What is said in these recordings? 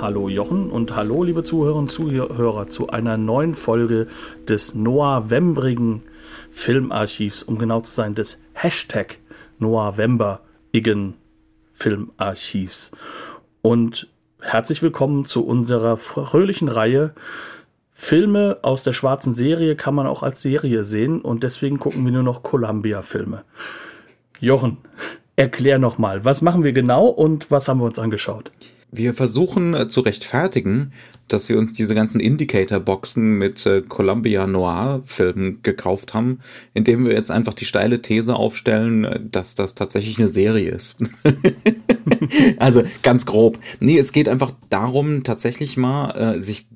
Hallo Jochen und hallo liebe Zuhörerinnen und Zuhörer zu einer neuen Folge des Noah-Wembrigen Filmarchivs, um genau zu sein, des Hashtag Noah-Wember-Igen Filmarchivs. Und herzlich willkommen zu unserer fröhlichen Reihe Filme aus der schwarzen Serie kann man auch als Serie sehen und deswegen gucken wir nur noch Columbia-Filme. Jochen, erklär nochmal, was machen wir genau und was haben wir uns angeschaut? Wir versuchen äh, zu rechtfertigen, dass wir uns diese ganzen Indicator-Boxen mit äh, Columbia Noir-Filmen gekauft haben, indem wir jetzt einfach die steile These aufstellen, äh, dass das tatsächlich eine Serie ist. also ganz grob. Nee, es geht einfach darum, tatsächlich mal äh, sich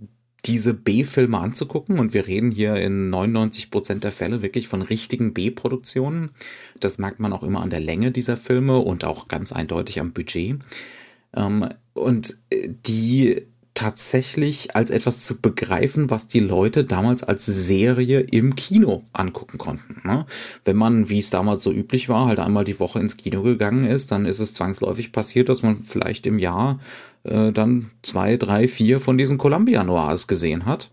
diese B-Filme anzugucken und wir reden hier in 99 Prozent der Fälle wirklich von richtigen B-Produktionen. Das merkt man auch immer an der Länge dieser Filme und auch ganz eindeutig am Budget. Ähm, und äh, die tatsächlich als etwas zu begreifen, was die Leute damals als Serie im Kino angucken konnten. Ne? Wenn man, wie es damals so üblich war, halt einmal die Woche ins Kino gegangen ist, dann ist es zwangsläufig passiert, dass man vielleicht im Jahr äh, dann zwei, drei, vier von diesen Columbia Noirs gesehen hat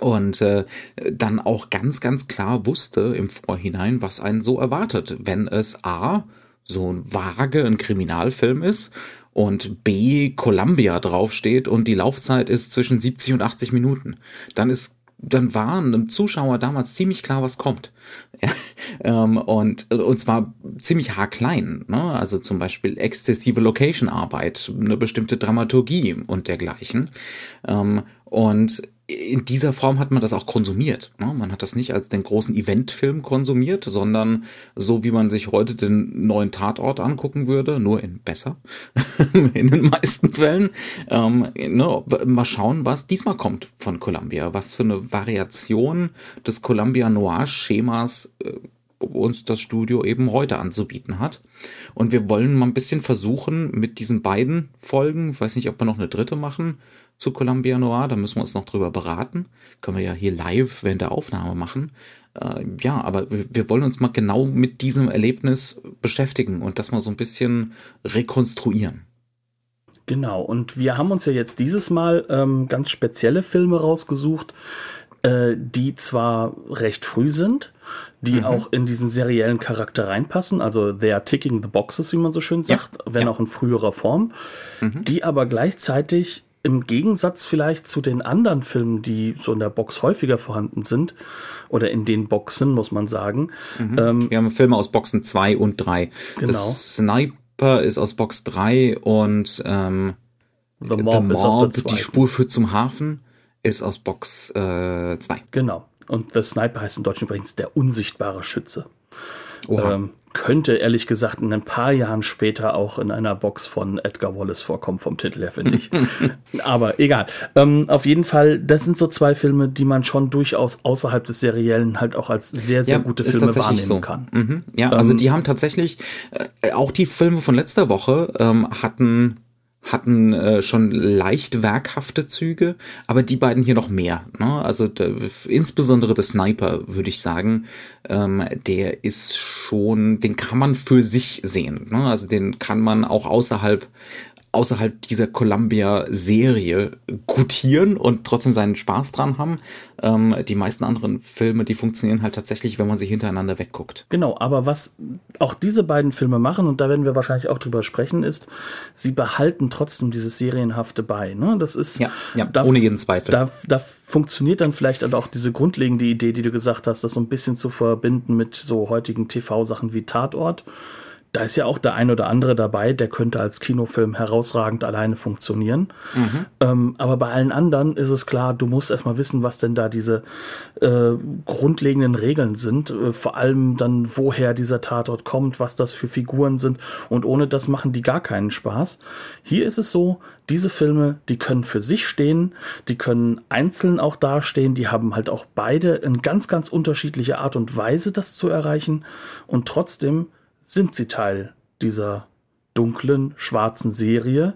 und äh, dann auch ganz, ganz klar wusste im Vorhinein, was einen so erwartet, wenn es A, so ein vage ein Kriminalfilm ist und B Columbia draufsteht und die Laufzeit ist zwischen 70 und 80 Minuten, dann ist dann war einem Zuschauer damals ziemlich klar, was kommt. Ähm, und, und zwar ziemlich haarklein. Ne? Also zum Beispiel exzessive Location-Arbeit, eine bestimmte Dramaturgie und dergleichen. Ähm, und in dieser Form hat man das auch konsumiert. Ne? Man hat das nicht als den großen Eventfilm konsumiert, sondern so wie man sich heute den neuen Tatort angucken würde, nur in besser, in den meisten Fällen. Ähm, ne? Mal schauen, was diesmal kommt von Columbia, was für eine Variation des Columbia Noir-Schemas äh, uns das Studio eben heute anzubieten hat. Und wir wollen mal ein bisschen versuchen, mit diesen beiden Folgen, ich weiß nicht, ob wir noch eine dritte machen, zu Columbia Noir, da müssen wir uns noch drüber beraten. Können wir ja hier live während der Aufnahme machen. Äh, ja, aber wir, wir wollen uns mal genau mit diesem Erlebnis beschäftigen und das mal so ein bisschen rekonstruieren. Genau, und wir haben uns ja jetzt dieses Mal ähm, ganz spezielle Filme rausgesucht, äh, die zwar recht früh sind, die mhm. auch in diesen seriellen Charakter reinpassen, also they are ticking the boxes, wie man so schön sagt, ja. wenn ja. auch in früherer Form, mhm. die aber gleichzeitig im Gegensatz vielleicht zu den anderen Filmen, die so in der Box häufiger vorhanden sind, oder in den Boxen, muss man sagen. Mhm. Ähm, Wir haben Filme aus Boxen 2 und 3. Genau. Das Sniper ist aus Box 3 und ähm, The Mob, The Mob ist aus der die Spur führt zum Hafen, ist aus Box 2. Äh, genau. Und The Sniper heißt im Deutschen übrigens der unsichtbare Schütze. Ähm, könnte ehrlich gesagt in ein paar Jahren später auch in einer Box von Edgar Wallace vorkommen, vom Titel her, finde ich. Aber egal. Ähm, auf jeden Fall, das sind so zwei Filme, die man schon durchaus außerhalb des Seriellen halt auch als sehr, sehr ja, gute Filme wahrnehmen so. kann. Mhm. Ja, also ähm, die haben tatsächlich, äh, auch die Filme von letzter Woche ähm, hatten hatten äh, schon leicht werkhafte Züge, aber die beiden hier noch mehr. Ne? Also der, insbesondere der Sniper, würde ich sagen, ähm, der ist schon, den kann man für sich sehen. Ne? Also den kann man auch außerhalb außerhalb dieser Columbia-Serie gutieren und trotzdem seinen Spaß dran haben. Ähm, die meisten anderen Filme, die funktionieren halt tatsächlich, wenn man sie hintereinander wegguckt. Genau, aber was auch diese beiden Filme machen, und da werden wir wahrscheinlich auch drüber sprechen, ist, sie behalten trotzdem dieses Serienhafte bei. Ne? Das ist ja, ja da, ohne jeden Zweifel. Da, da funktioniert dann vielleicht auch diese grundlegende Idee, die du gesagt hast, das so ein bisschen zu verbinden mit so heutigen TV-Sachen wie Tatort da ist ja auch der ein oder andere dabei, der könnte als Kinofilm herausragend alleine funktionieren. Mhm. Ähm, aber bei allen anderen ist es klar, du musst erstmal wissen, was denn da diese äh, grundlegenden Regeln sind. Äh, vor allem dann, woher dieser Tatort kommt, was das für Figuren sind. Und ohne das machen die gar keinen Spaß. Hier ist es so, diese Filme, die können für sich stehen, die können einzeln auch dastehen, die haben halt auch beide in ganz, ganz unterschiedliche Art und Weise, das zu erreichen. Und trotzdem sind sie Teil dieser dunklen, schwarzen Serie,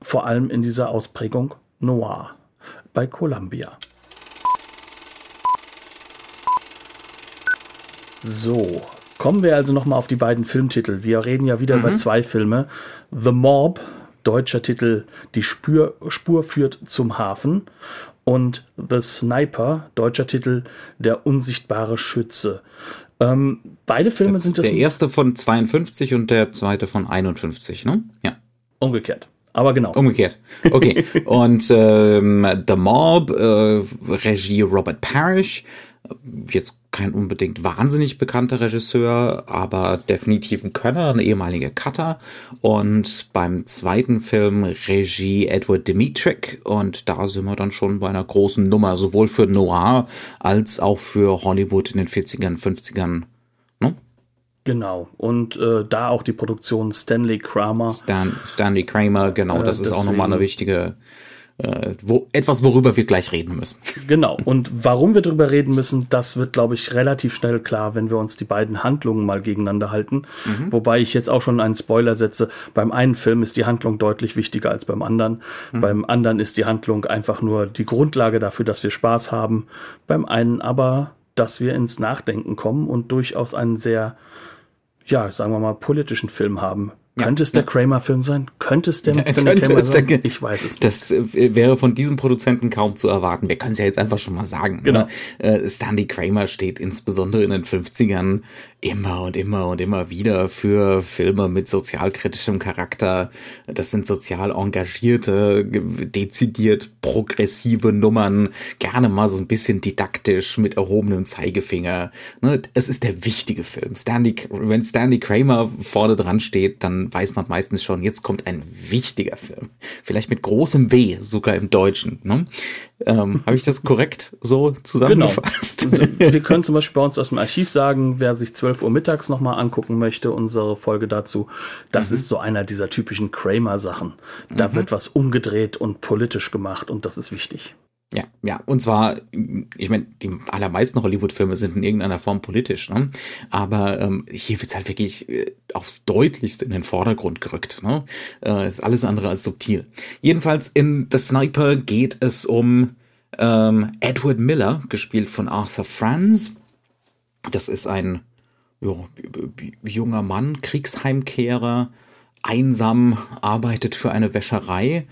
vor allem in dieser Ausprägung Noir bei Columbia. So, kommen wir also nochmal auf die beiden Filmtitel. Wir reden ja wieder mhm. über zwei Filme. The Mob, deutscher Titel Die Spur, Spur führt zum Hafen und The Sniper, deutscher Titel Der unsichtbare Schütze. Ähm, beide Filme das sind das. Der erste von 52 und der zweite von 51, ne? Ja. Umgekehrt. Aber genau. Umgekehrt. Okay. und ähm, The Mob, äh, Regie Robert Parrish, jetzt kein unbedingt wahnsinnig bekannter Regisseur, aber definitiv ein Könner, ein ehemaliger Cutter. Und beim zweiten Film Regie Edward Dimitrik. Und da sind wir dann schon bei einer großen Nummer, sowohl für Noir als auch für Hollywood in den 40ern, 50ern. Ne? Genau. Und äh, da auch die Produktion Stanley Kramer. Stan Stanley Kramer, genau. Äh, das ist auch nochmal eine wichtige äh, wo, etwas, worüber wir gleich reden müssen. Genau. Und warum wir darüber reden müssen, das wird, glaube ich, relativ schnell klar, wenn wir uns die beiden Handlungen mal gegeneinander halten. Mhm. Wobei ich jetzt auch schon einen Spoiler setze. Beim einen Film ist die Handlung deutlich wichtiger als beim anderen. Mhm. Beim anderen ist die Handlung einfach nur die Grundlage dafür, dass wir Spaß haben. Beim einen aber, dass wir ins Nachdenken kommen und durchaus einen sehr, ja, sagen wir mal, politischen Film haben. Ja, Könnte es der Kramer-Film sein? Könnte es der mit ja, Kramer sein? Der, ich weiß es nicht. Das äh, wäre von diesem Produzenten kaum zu erwarten. Wir können es ja jetzt einfach schon mal sagen. Genau. Ne? Stanley Kramer steht insbesondere in den 50ern immer und immer und immer wieder für Filme mit sozialkritischem Charakter. Das sind sozial engagierte, dezidiert progressive Nummern, gerne mal so ein bisschen didaktisch mit erhobenem Zeigefinger. Ne, es ist der wichtige Film. Stanley, wenn Stanley Kramer vorne dran steht, dann weiß man meistens schon, jetzt kommt ein wichtiger Film. Vielleicht mit großem W, sogar im Deutschen. Ne? Ähm, Habe ich das korrekt so zusammengefasst? Genau. Also, wir können zum Beispiel bei uns aus dem Archiv sagen, wer sich 12 Uhr mittags nochmal angucken möchte, unsere Folge dazu, das mhm. ist so einer dieser typischen Kramer-Sachen. Da mhm. wird was umgedreht und politisch gemacht und das ist wichtig. Ja, ja, und zwar, ich meine, die allermeisten Hollywood-Filme sind in irgendeiner Form politisch, ne? aber ähm, hier wird's halt wirklich äh, aufs deutlichste in den Vordergrund gerückt. Ne? Äh, ist alles andere als subtil. Jedenfalls in The Sniper geht es um ähm, Edward Miller, gespielt von Arthur Franz. Das ist ein ja, junger Mann, Kriegsheimkehrer, einsam, arbeitet für eine Wäscherei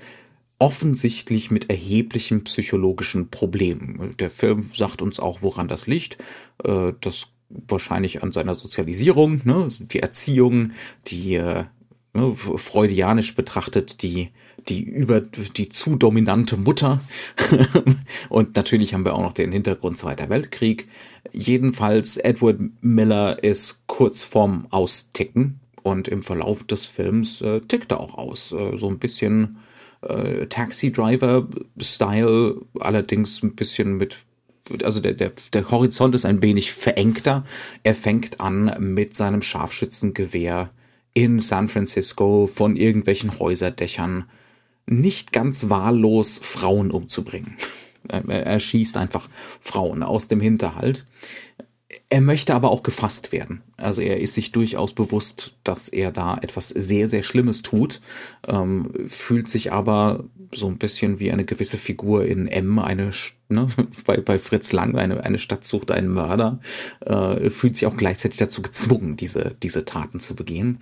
offensichtlich mit erheblichen psychologischen Problemen. Der Film sagt uns auch, woran das liegt. Äh, das wahrscheinlich an seiner Sozialisierung, ne? die Erziehung, die äh, ne, freudianisch betrachtet, die die über die zu dominante Mutter und natürlich haben wir auch noch den Hintergrund Zweiter Weltkrieg. Jedenfalls Edward Miller ist kurz vorm Austicken und im Verlauf des Films äh, tickt er auch aus, äh, so ein bisschen äh, Taxi Driver Style, allerdings ein bisschen mit also der, der, der Horizont ist ein wenig verengter. Er fängt an mit seinem Scharfschützengewehr in San Francisco von irgendwelchen Häuserdächern nicht ganz wahllos Frauen umzubringen. Er schießt einfach Frauen aus dem Hinterhalt. Er möchte aber auch gefasst werden. Also er ist sich durchaus bewusst, dass er da etwas sehr, sehr Schlimmes tut, ähm, fühlt sich aber so ein bisschen wie eine gewisse Figur in M, eine, ne, bei, bei Fritz Lang, eine, eine Stadt sucht einen Mörder, äh, fühlt sich auch gleichzeitig dazu gezwungen, diese, diese Taten zu begehen.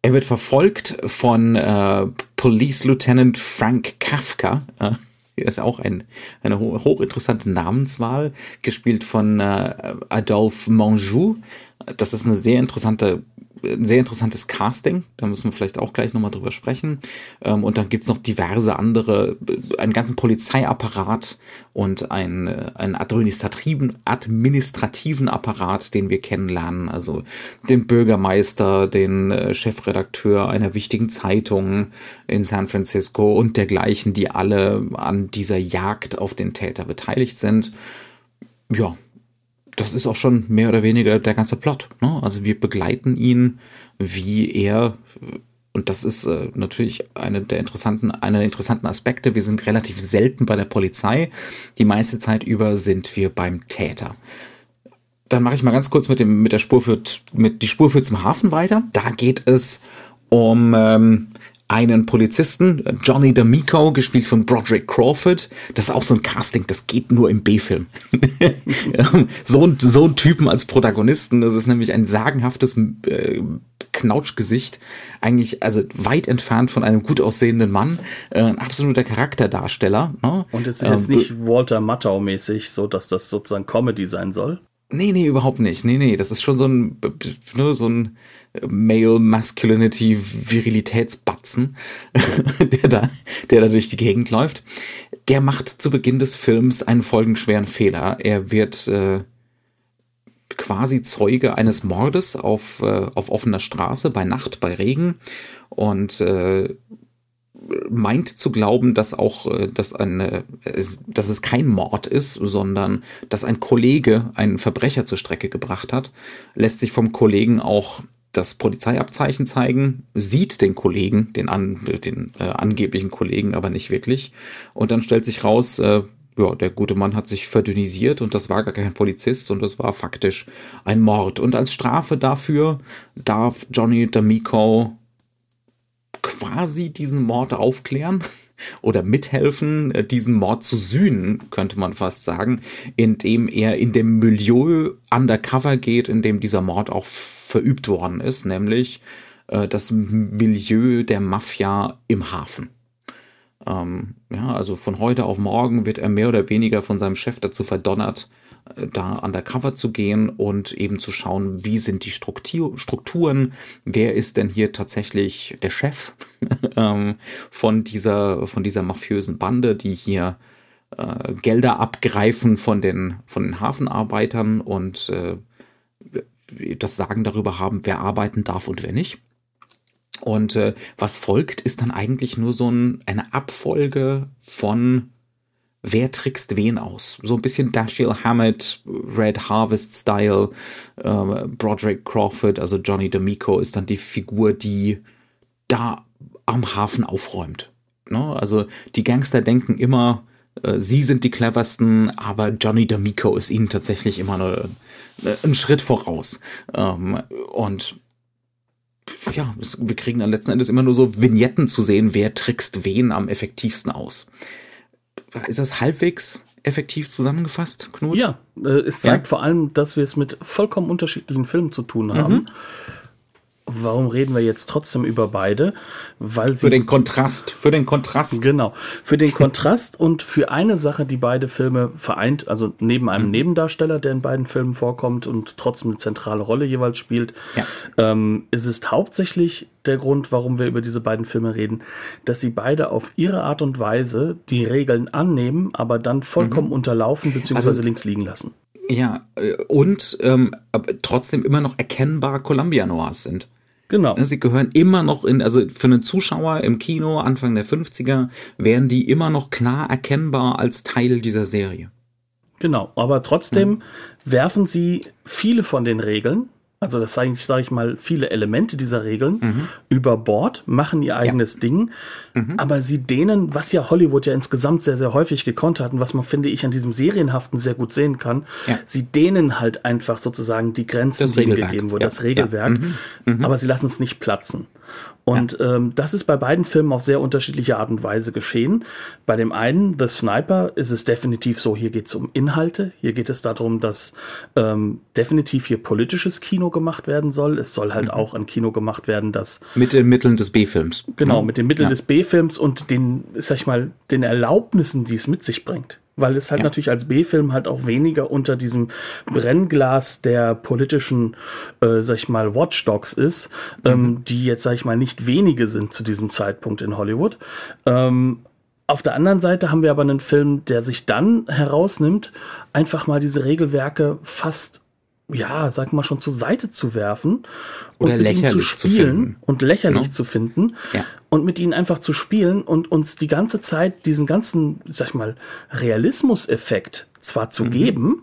Er wird verfolgt von äh, Police Lieutenant Frank Kafka, äh, ist auch ein, eine hochinteressante Namenswahl, gespielt von äh, Adolphe Monjou. Das ist eine sehr interessante ein sehr interessantes Casting, da müssen wir vielleicht auch gleich nochmal drüber sprechen. Ähm, und dann gibt's noch diverse andere, äh, einen ganzen Polizeiapparat und einen, äh, einen administrativen, administrativen Apparat, den wir kennenlernen. Also den Bürgermeister, den äh, Chefredakteur einer wichtigen Zeitung in San Francisco und dergleichen, die alle an dieser Jagd auf den Täter beteiligt sind. Ja, das ist auch schon mehr oder weniger der ganze Plot. Ne? Also wir begleiten ihn, wie er, und das ist äh, natürlich eine der interessanten, einer der interessanten Aspekte. Wir sind relativ selten bei der Polizei. Die meiste Zeit über sind wir beim Täter. Dann mache ich mal ganz kurz mit dem mit der Spur führt mit die Spur führt zum Hafen weiter. Da geht es um ähm, einen Polizisten, Johnny D'Amico, gespielt von Broderick Crawford. Das ist auch so ein Casting, das geht nur im B-Film. so, so ein Typen als Protagonisten, das ist nämlich ein sagenhaftes äh, Knautschgesicht, eigentlich also weit entfernt von einem gut aussehenden Mann, äh, ein absoluter Charakterdarsteller. Ne? Und es ist jetzt äh, nicht Walter Matthau mäßig, so dass das sozusagen Comedy sein soll. Nee, nee, überhaupt nicht. Nee, nee, das ist schon so ein, ne, so ein Male Masculinity Virilitätsbatzen, der da, der da durch die Gegend läuft. Der macht zu Beginn des Films einen folgenschweren Fehler. Er wird äh, quasi Zeuge eines Mordes auf, äh, auf offener Straße bei Nacht, bei Regen und äh, meint zu glauben, dass auch, äh, dass, eine, dass es kein Mord ist, sondern dass ein Kollege einen Verbrecher zur Strecke gebracht hat, lässt sich vom Kollegen auch das Polizeiabzeichen zeigen, sieht den Kollegen, den, an, den äh, angeblichen Kollegen aber nicht wirklich. Und dann stellt sich raus, äh, ja, der gute Mann hat sich verdünnisiert und das war gar kein Polizist und das war faktisch ein Mord. Und als Strafe dafür darf Johnny D'Amico quasi diesen Mord aufklären oder mithelfen, äh, diesen Mord zu sühnen, könnte man fast sagen, indem er in dem Milieu undercover geht, in dem dieser Mord auch verübt worden ist, nämlich äh, das Milieu der Mafia im Hafen. Ähm, ja, also von heute auf morgen wird er mehr oder weniger von seinem Chef dazu verdonnert, da undercover zu gehen und eben zu schauen, wie sind die Struktur, Strukturen, wer ist denn hier tatsächlich der Chef ähm, von dieser von dieser mafiösen Bande, die hier äh, Gelder abgreifen von den von den Hafenarbeitern und äh, das Sagen darüber haben, wer arbeiten darf und wer nicht. Und äh, was folgt, ist dann eigentlich nur so ein, eine Abfolge von wer trickst wen aus. So ein bisschen Dashiell Hammett, Red Harvest Style, äh, Broderick Crawford, also Johnny D'Amico ist dann die Figur, die da am Hafen aufräumt. Ne? Also die Gangster denken immer, äh, sie sind die cleversten, aber Johnny D'Amico ist ihnen tatsächlich immer eine, eine, einen Schritt voraus. Ähm, und ja, wir kriegen dann letzten Endes immer nur so Vignetten zu sehen, wer trickst wen am effektivsten aus. Ist das halbwegs effektiv zusammengefasst, Knut? Ja, äh, es zeigt ja. vor allem, dass wir es mit vollkommen unterschiedlichen Filmen zu tun haben. Mhm. Warum reden wir jetzt trotzdem über beide? Weil sie für den Kontrast, für den Kontrast. Genau, für den Kontrast und für eine Sache, die beide Filme vereint, also neben einem mhm. Nebendarsteller, der in beiden Filmen vorkommt und trotzdem eine zentrale Rolle jeweils spielt, ja. ähm, ist es hauptsächlich der Grund, warum wir über diese beiden Filme reden, dass sie beide auf ihre Art und Weise die Regeln annehmen, aber dann vollkommen mhm. unterlaufen bzw. Also, links liegen lassen. Ja, äh, und ähm, trotzdem immer noch erkennbar Columbia Noirs sind. Genau. Sie gehören immer noch in, also für einen Zuschauer im Kino Anfang der 50er wären die immer noch klar erkennbar als Teil dieser Serie. Genau, aber trotzdem mhm. werfen sie viele von den Regeln, also das sage ich, sag ich mal, viele Elemente dieser Regeln mhm. über Bord, machen ihr eigenes ja. Ding, mhm. aber sie dehnen, was ja Hollywood ja insgesamt sehr, sehr häufig gekonnt hat und was man, finde ich, an diesem Serienhaften sehr gut sehen kann, ja. sie dehnen halt einfach sozusagen die Grenzen, die gegeben wurden, ja. das Regelwerk, mhm. mhm. aber sie lassen es nicht platzen. Und ja. ähm, das ist bei beiden Filmen auf sehr unterschiedliche Art und Weise geschehen. Bei dem einen, The Sniper, ist es definitiv so, hier geht es um Inhalte. Hier geht es darum, dass ähm, definitiv hier politisches Kino gemacht werden soll. Es soll halt mhm. auch ein Kino gemacht werden, das. Mit den Mitteln des B-Films. Genau, mit den Mitteln ja. des B-Films und den, sag ich mal, den Erlaubnissen, die es mit sich bringt weil es halt ja. natürlich als B-Film halt auch weniger unter diesem Brennglas der politischen, äh, sag ich mal, Watchdogs ist, mhm. ähm, die jetzt, sag ich mal, nicht wenige sind zu diesem Zeitpunkt in Hollywood. Ähm, auf der anderen Seite haben wir aber einen Film, der sich dann herausnimmt, einfach mal diese Regelwerke fast ja, sag mal schon zur Seite zu werfen oder und lächerlich zu spielen zu und lächerlich no? zu finden ja. und mit ihnen einfach zu spielen und uns die ganze Zeit diesen ganzen, sag ich mal, Realismuseffekt zwar zu mhm. geben,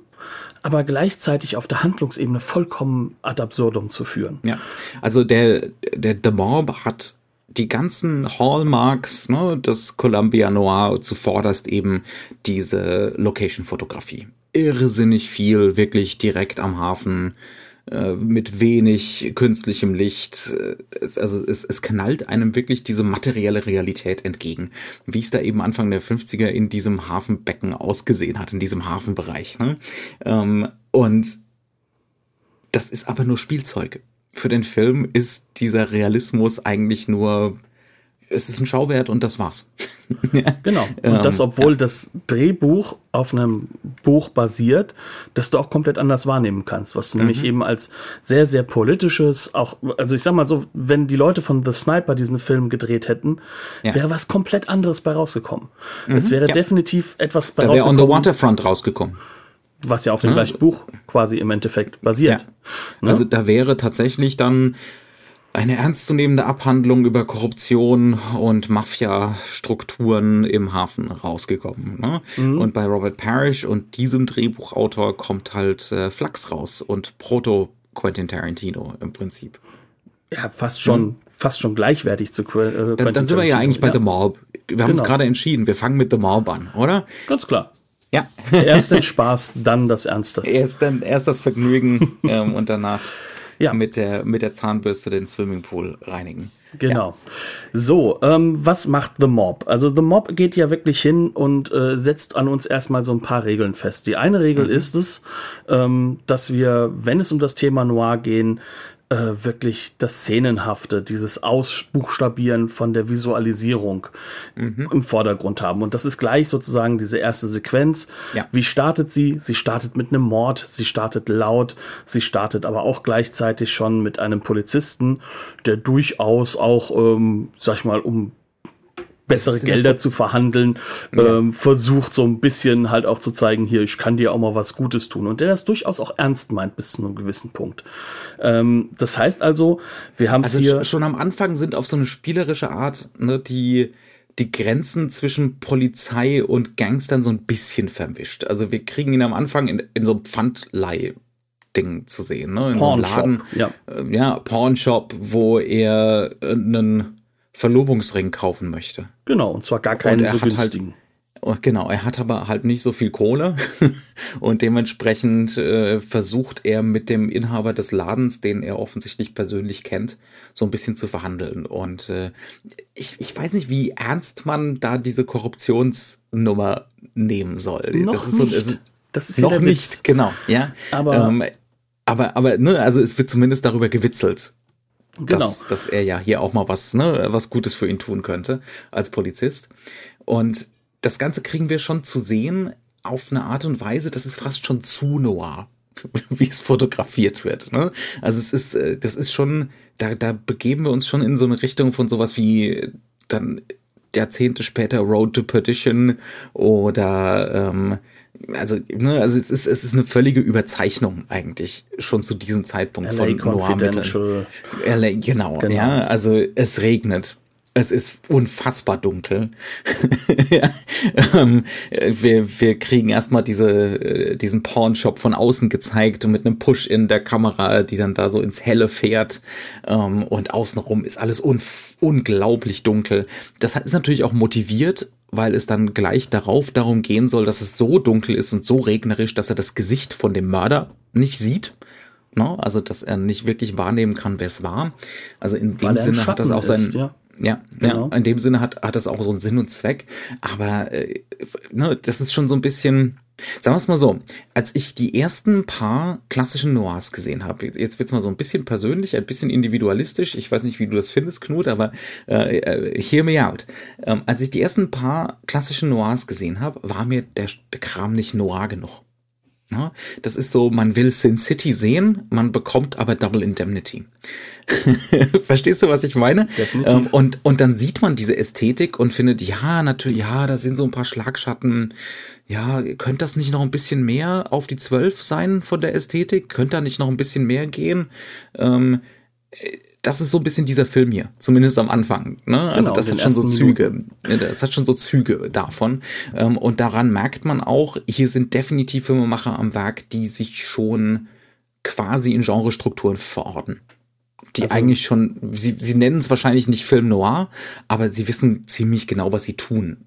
aber gleichzeitig auf der Handlungsebene vollkommen ad absurdum zu führen. Ja, also der der The Mob hat die ganzen Hallmarks ne, des Columbia Noir zuvorderst eben diese Location-Fotografie irrsinnig viel wirklich direkt am Hafen äh, mit wenig künstlichem Licht. Es, also es, es knallt einem wirklich diese materielle Realität entgegen, wie es da eben Anfang der 50er in diesem Hafenbecken ausgesehen hat, in diesem Hafenbereich. Ne? Ähm, und das ist aber nur Spielzeug. Für den Film ist dieser Realismus eigentlich nur es ist ein Schauwert und das war's. genau. Und das, ähm, obwohl ja. das Drehbuch auf einem Buch basiert, das du auch komplett anders wahrnehmen kannst, was du mhm. nämlich eben als sehr, sehr politisches, auch, also ich sag mal so, wenn die Leute von The Sniper diesen Film gedreht hätten, ja. wäre was komplett anderes bei rausgekommen. Mhm. Es wäre ja. definitiv etwas bei da rausgekommen. wäre On the Waterfront rausgekommen. Was ja auf dem ja. gleichen Buch quasi im Endeffekt basiert. Ne? Also da wäre tatsächlich dann eine ernstzunehmende Abhandlung über Korruption und Mafia-Strukturen im Hafen rausgekommen. Ne? Mhm. Und bei Robert Parrish und diesem Drehbuchautor kommt halt äh, Flux raus und Proto Quentin Tarantino im Prinzip. Ja, fast schon, mhm. fast schon gleichwertig zu äh, Quentin dann, dann sind wir ja eigentlich bei ja. The Mob. Wir haben genau. uns gerade entschieden, wir fangen mit The Mob an, oder? Ganz klar. Ja. Erst den Spaß, dann das Ernste. Erst, dann, erst das Vergnügen ähm, und danach ja. mit, der, mit der Zahnbürste den Swimmingpool reinigen. Genau. Ja. So, ähm, was macht The Mob? Also The Mob geht ja wirklich hin und äh, setzt an uns erstmal so ein paar Regeln fest. Die eine Regel mhm. ist es, ähm, dass wir, wenn es um das Thema Noir gehen, äh, wirklich das Szenenhafte, dieses Ausbuchstabieren von der Visualisierung mhm. im Vordergrund haben. Und das ist gleich sozusagen diese erste Sequenz. Ja. Wie startet sie? Sie startet mit einem Mord, sie startet laut, sie startet aber auch gleichzeitig schon mit einem Polizisten, der durchaus auch, ähm, sag ich mal, um bessere Gelder zu verhandeln, ja. ähm, versucht so ein bisschen halt auch zu zeigen, hier, ich kann dir auch mal was Gutes tun. Und der das durchaus auch ernst meint bis zu einem gewissen Punkt. Ähm, das heißt also, wir haben also hier. Schon am Anfang sind auf so eine spielerische Art, ne, die, die Grenzen zwischen Polizei und Gangstern so ein bisschen verwischt. Also wir kriegen ihn am Anfang in, in so einem Pfandleih Ding zu sehen, ne? In so einem Laden, ja. Äh, ja, Pornshop, wo er einen Verlobungsring kaufen möchte. Genau, und zwar gar keinen so halt günstigen. Halt, genau, er hat aber halt nicht so viel Kohle und dementsprechend äh, versucht er mit dem Inhaber des Ladens, den er offensichtlich persönlich kennt, so ein bisschen zu verhandeln. Und äh, ich, ich weiß nicht, wie ernst man da diese Korruptionsnummer nehmen soll. Noch das ist so, es ist, das ist noch nicht, genau, ja. Aber, ähm, aber, aber, ne, also es wird zumindest darüber gewitzelt. Genau. Dass, dass er ja hier auch mal was, ne, was Gutes für ihn tun könnte als Polizist. Und das Ganze kriegen wir schon zu sehen auf eine Art und Weise, das ist fast schon zu noir, wie es fotografiert wird. Ne? Also es ist, äh, das ist schon, da, da begeben wir uns schon in so eine Richtung von sowas wie dann Jahrzehnte später Road to Perdition oder ähm, also, ne, also es ist, es ist eine völlige Überzeichnung eigentlich schon zu diesem Zeitpunkt LA von Noir-Mitteln. Genau, genau, ja, also es regnet. Es ist unfassbar dunkel. ja, ähm, wir, wir kriegen erstmal diese, äh, diesen Pornshop von außen gezeigt und mit einem Push in der Kamera, die dann da so ins Helle fährt. Ähm, und außenrum ist alles un unglaublich dunkel. Das ist natürlich auch motiviert weil es dann gleich darauf darum gehen soll, dass es so dunkel ist und so regnerisch, dass er das Gesicht von dem Mörder nicht sieht. Ne? Also, dass er nicht wirklich wahrnehmen kann, wer es war. Also in dem Sinne hat das auch sein. Ja. Ja, genau. ja, in dem Sinne hat, hat das auch so einen Sinn und Zweck. Aber äh, ne, das ist schon so ein bisschen, Sagen wir es mal so, als ich die ersten paar klassischen Noirs gesehen habe, jetzt wird's mal so ein bisschen persönlich, ein bisschen individualistisch, ich weiß nicht, wie du das findest, Knut, aber äh, äh, hear me out. Ähm, als ich die ersten paar klassischen Noirs gesehen habe, war mir der, der Kram nicht noir genug. Ja, das ist so, man will Sin City sehen, man bekommt aber Double Indemnity. Verstehst du, was ich meine? Ähm, und, und dann sieht man diese Ästhetik und findet, ja, natürlich, ja, da sind so ein paar Schlagschatten. Ja, könnte das nicht noch ein bisschen mehr auf die Zwölf sein von der Ästhetik? Könnte da nicht noch ein bisschen mehr gehen? Ähm, das ist so ein bisschen dieser Film hier, zumindest am Anfang. Ne? Also genau, das hat schon so Züge, das hat schon so Züge davon. Ähm, und daran merkt man auch, hier sind definitiv Filmemacher am Werk, die sich schon quasi in Genrestrukturen verorten. Die also, eigentlich schon, sie, sie nennen es wahrscheinlich nicht Film Noir, aber sie wissen ziemlich genau, was sie tun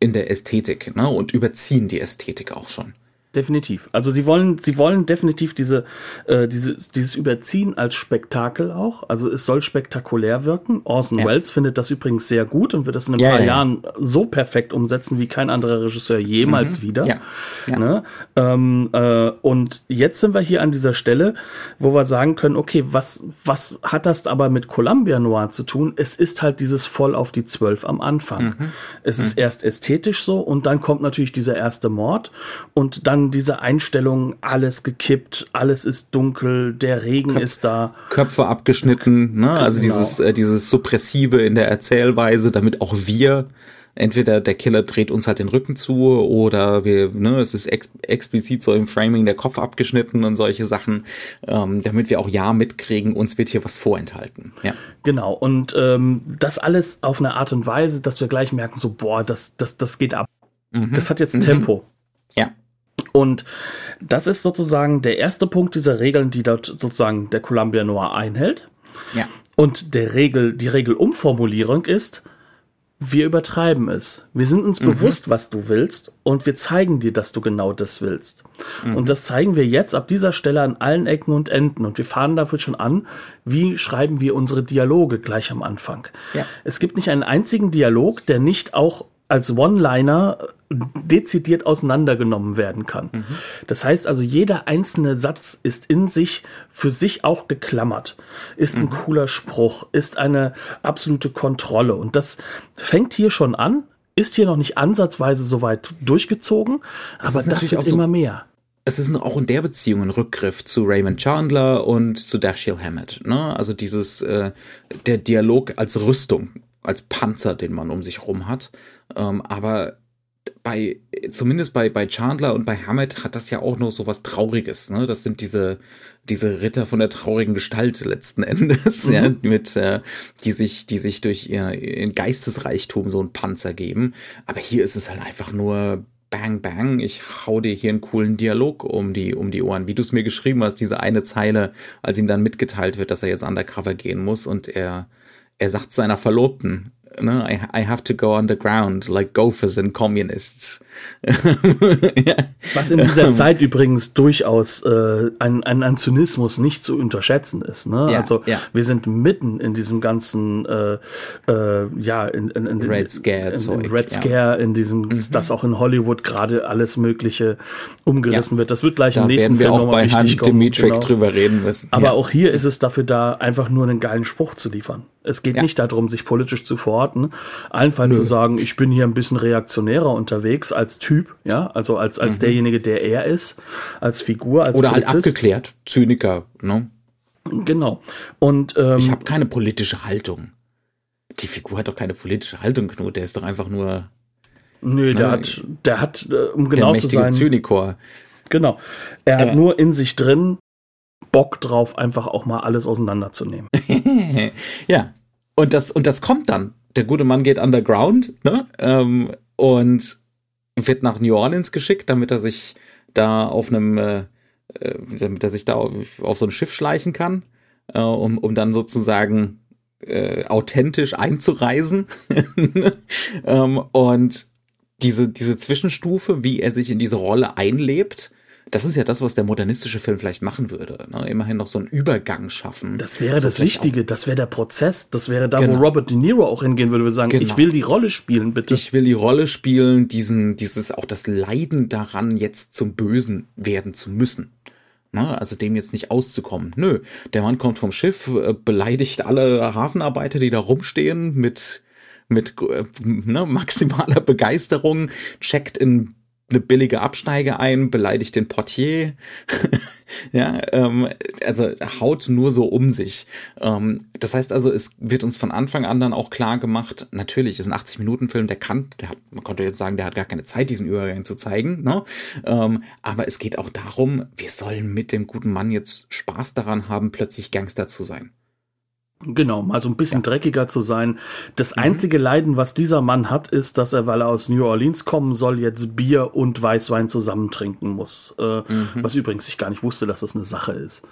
in der Ästhetik ne? und überziehen die Ästhetik auch schon definitiv. Also sie wollen, sie wollen definitiv diese, äh, diese, dieses Überziehen als Spektakel auch. Also es soll spektakulär wirken. Orson ja. Welles findet das übrigens sehr gut und wird das in ein ja, paar ja, Jahren so perfekt umsetzen wie kein anderer Regisseur jemals mhm. wieder. Ja. Ne? Ähm, äh, und jetzt sind wir hier an dieser Stelle, wo wir sagen können, okay, was, was hat das aber mit Columbia Noir zu tun? Es ist halt dieses voll auf die Zwölf am Anfang. Mhm. Es mhm. ist erst ästhetisch so und dann kommt natürlich dieser erste Mord und dann diese Einstellung, alles gekippt, alles ist dunkel, der Regen Köp ist da. Köpfe abgeschnitten, ne? Also genau. dieses, äh, dieses Suppressive in der Erzählweise, damit auch wir entweder der Killer dreht uns halt den Rücken zu oder wir, ne, es ist ex explizit so im Framing der Kopf abgeschnitten und solche Sachen, ähm, damit wir auch ja mitkriegen, uns wird hier was vorenthalten. Ja. Genau, und ähm, das alles auf eine Art und Weise, dass wir gleich merken, so, boah, das, das, das geht ab. Mhm. Das hat jetzt mhm. Tempo. Ja. Und das ist sozusagen der erste Punkt dieser Regeln, die dort sozusagen der Columbia Noir einhält. Ja. Und der Regel, die Regelumformulierung ist, wir übertreiben es. Wir sind uns mhm. bewusst, was du willst und wir zeigen dir, dass du genau das willst. Mhm. Und das zeigen wir jetzt ab dieser Stelle an allen Ecken und Enden und wir fahren dafür schon an, wie schreiben wir unsere Dialoge gleich am Anfang. Ja. Es gibt nicht einen einzigen Dialog, der nicht auch als One-Liner dezidiert auseinandergenommen werden kann. Mhm. Das heißt also, jeder einzelne Satz ist in sich für sich auch geklammert, ist ein mhm. cooler Spruch, ist eine absolute Kontrolle. Und das fängt hier schon an, ist hier noch nicht ansatzweise so weit durchgezogen, aber das wird immer mehr es ist auch in der Beziehung ein Rückgriff zu Raymond Chandler und zu Dashiell Hammett. Ne? Also dieses äh, der Dialog als Rüstung, als Panzer, den man um sich rum hat. Ähm, aber bei, zumindest bei, bei Chandler und bei Hammett hat das ja auch noch so was Trauriges, ne? Das sind diese, diese Ritter von der traurigen Gestalt letzten Endes, mhm. ja, mit, äh, die sich, die sich durch ihr, ihren Geistesreichtum so einen Panzer geben. Aber hier ist es halt einfach nur Bang, bang, ich hau dir hier einen coolen Dialog um die, um die Ohren. Wie du es mir geschrieben hast, diese eine Zeile, als ihm dann mitgeteilt wird, dass er jetzt undercover gehen muss und er, er sagt seiner Verlobten, ne, I, I have to go underground, like gophers and communists. Was in dieser Zeit übrigens durchaus äh, ein, ein, ein Zynismus nicht zu unterschätzen ist. Ne? Ja, also ja. wir sind mitten in diesem ganzen äh, äh, ja in, in, in Red Scare, in, in, in Red Scare, ja. in diesem, mhm. dass auch in Hollywood gerade alles Mögliche umgerissen wird. Das wird gleich da im nächsten werden wir Film auch bei Han Dimitrik genau. drüber reden müssen. Aber auch hier ist es dafür da, einfach nur einen geilen Spruch zu liefern. Es geht nicht darum, sich politisch zu verorten, allenfalls zu sagen, ich bin hier ein bisschen reaktionärer unterwegs als Typ, ja, also als, als mhm. derjenige, der er ist, als Figur, als Oder halt Polizist. halt abgeklärt, Zyniker, ne? Genau. Und ähm, ich habe keine politische Haltung. Die Figur hat doch keine politische Haltung, Knut. Der ist doch einfach nur. Nö, der ne, hat, der hat, äh, um genau der mächtige zu sein. Zynikor. Genau. Er ja. hat nur in sich drin Bock drauf, einfach auch mal alles auseinanderzunehmen. ja. Und das, und das kommt dann. Der gute Mann geht underground, ne? Ähm, und wird nach New Orleans geschickt, damit er sich da auf einem, äh, äh, damit er sich da auf, auf, so ein Schiff schleichen kann, äh, um, um dann sozusagen äh, authentisch einzureisen. ähm, und diese, diese Zwischenstufe, wie er sich in diese Rolle einlebt, Das ist ja das, was der modernistische Film vielleicht machen würde. Ne? Immerhin noch so einen Übergang schaffen. Das wäre so das Wichtige, das wäre der Prozess, das wäre da, Genau. wo Robert De Niro auch hingehen würde, würde sagen, Genau. ich will die Rolle spielen, bitte. Ich will die Rolle spielen, diesen, dieses auch das Leiden daran, jetzt zum Bösen werden zu müssen. Na, also dem jetzt nicht auszukommen. Nö, der Mann kommt vom Schiff, äh, beleidigt alle Hafenarbeiter, die da rumstehen, mit, mit äh, ne, maximaler Begeisterung, checkt in eine billige Absteige ein, beleidigt den Portier. ja, ähm, also haut nur so um sich. Ähm, das heißt also, es wird uns von Anfang an dann auch klar gemacht, natürlich ist ein 80-Minuten-Film, der kann, der hat, man konnte jetzt sagen, der hat gar keine Zeit, diesen Übergang zu zeigen, ne? Ähm, aber es geht auch darum, wir sollen mit dem guten Mann jetzt Spaß daran haben, plötzlich Gangster zu sein. Genau, mal so ein bisschen dreckiger zu sein. Das einzige Leiden, was dieser Mann hat, ist, dass er, weil er aus New Orleans kommen soll, jetzt Bier und Weißwein zusammen trinken muss. Äh, Was übrigens ich gar nicht wusste, dass das eine Sache ist.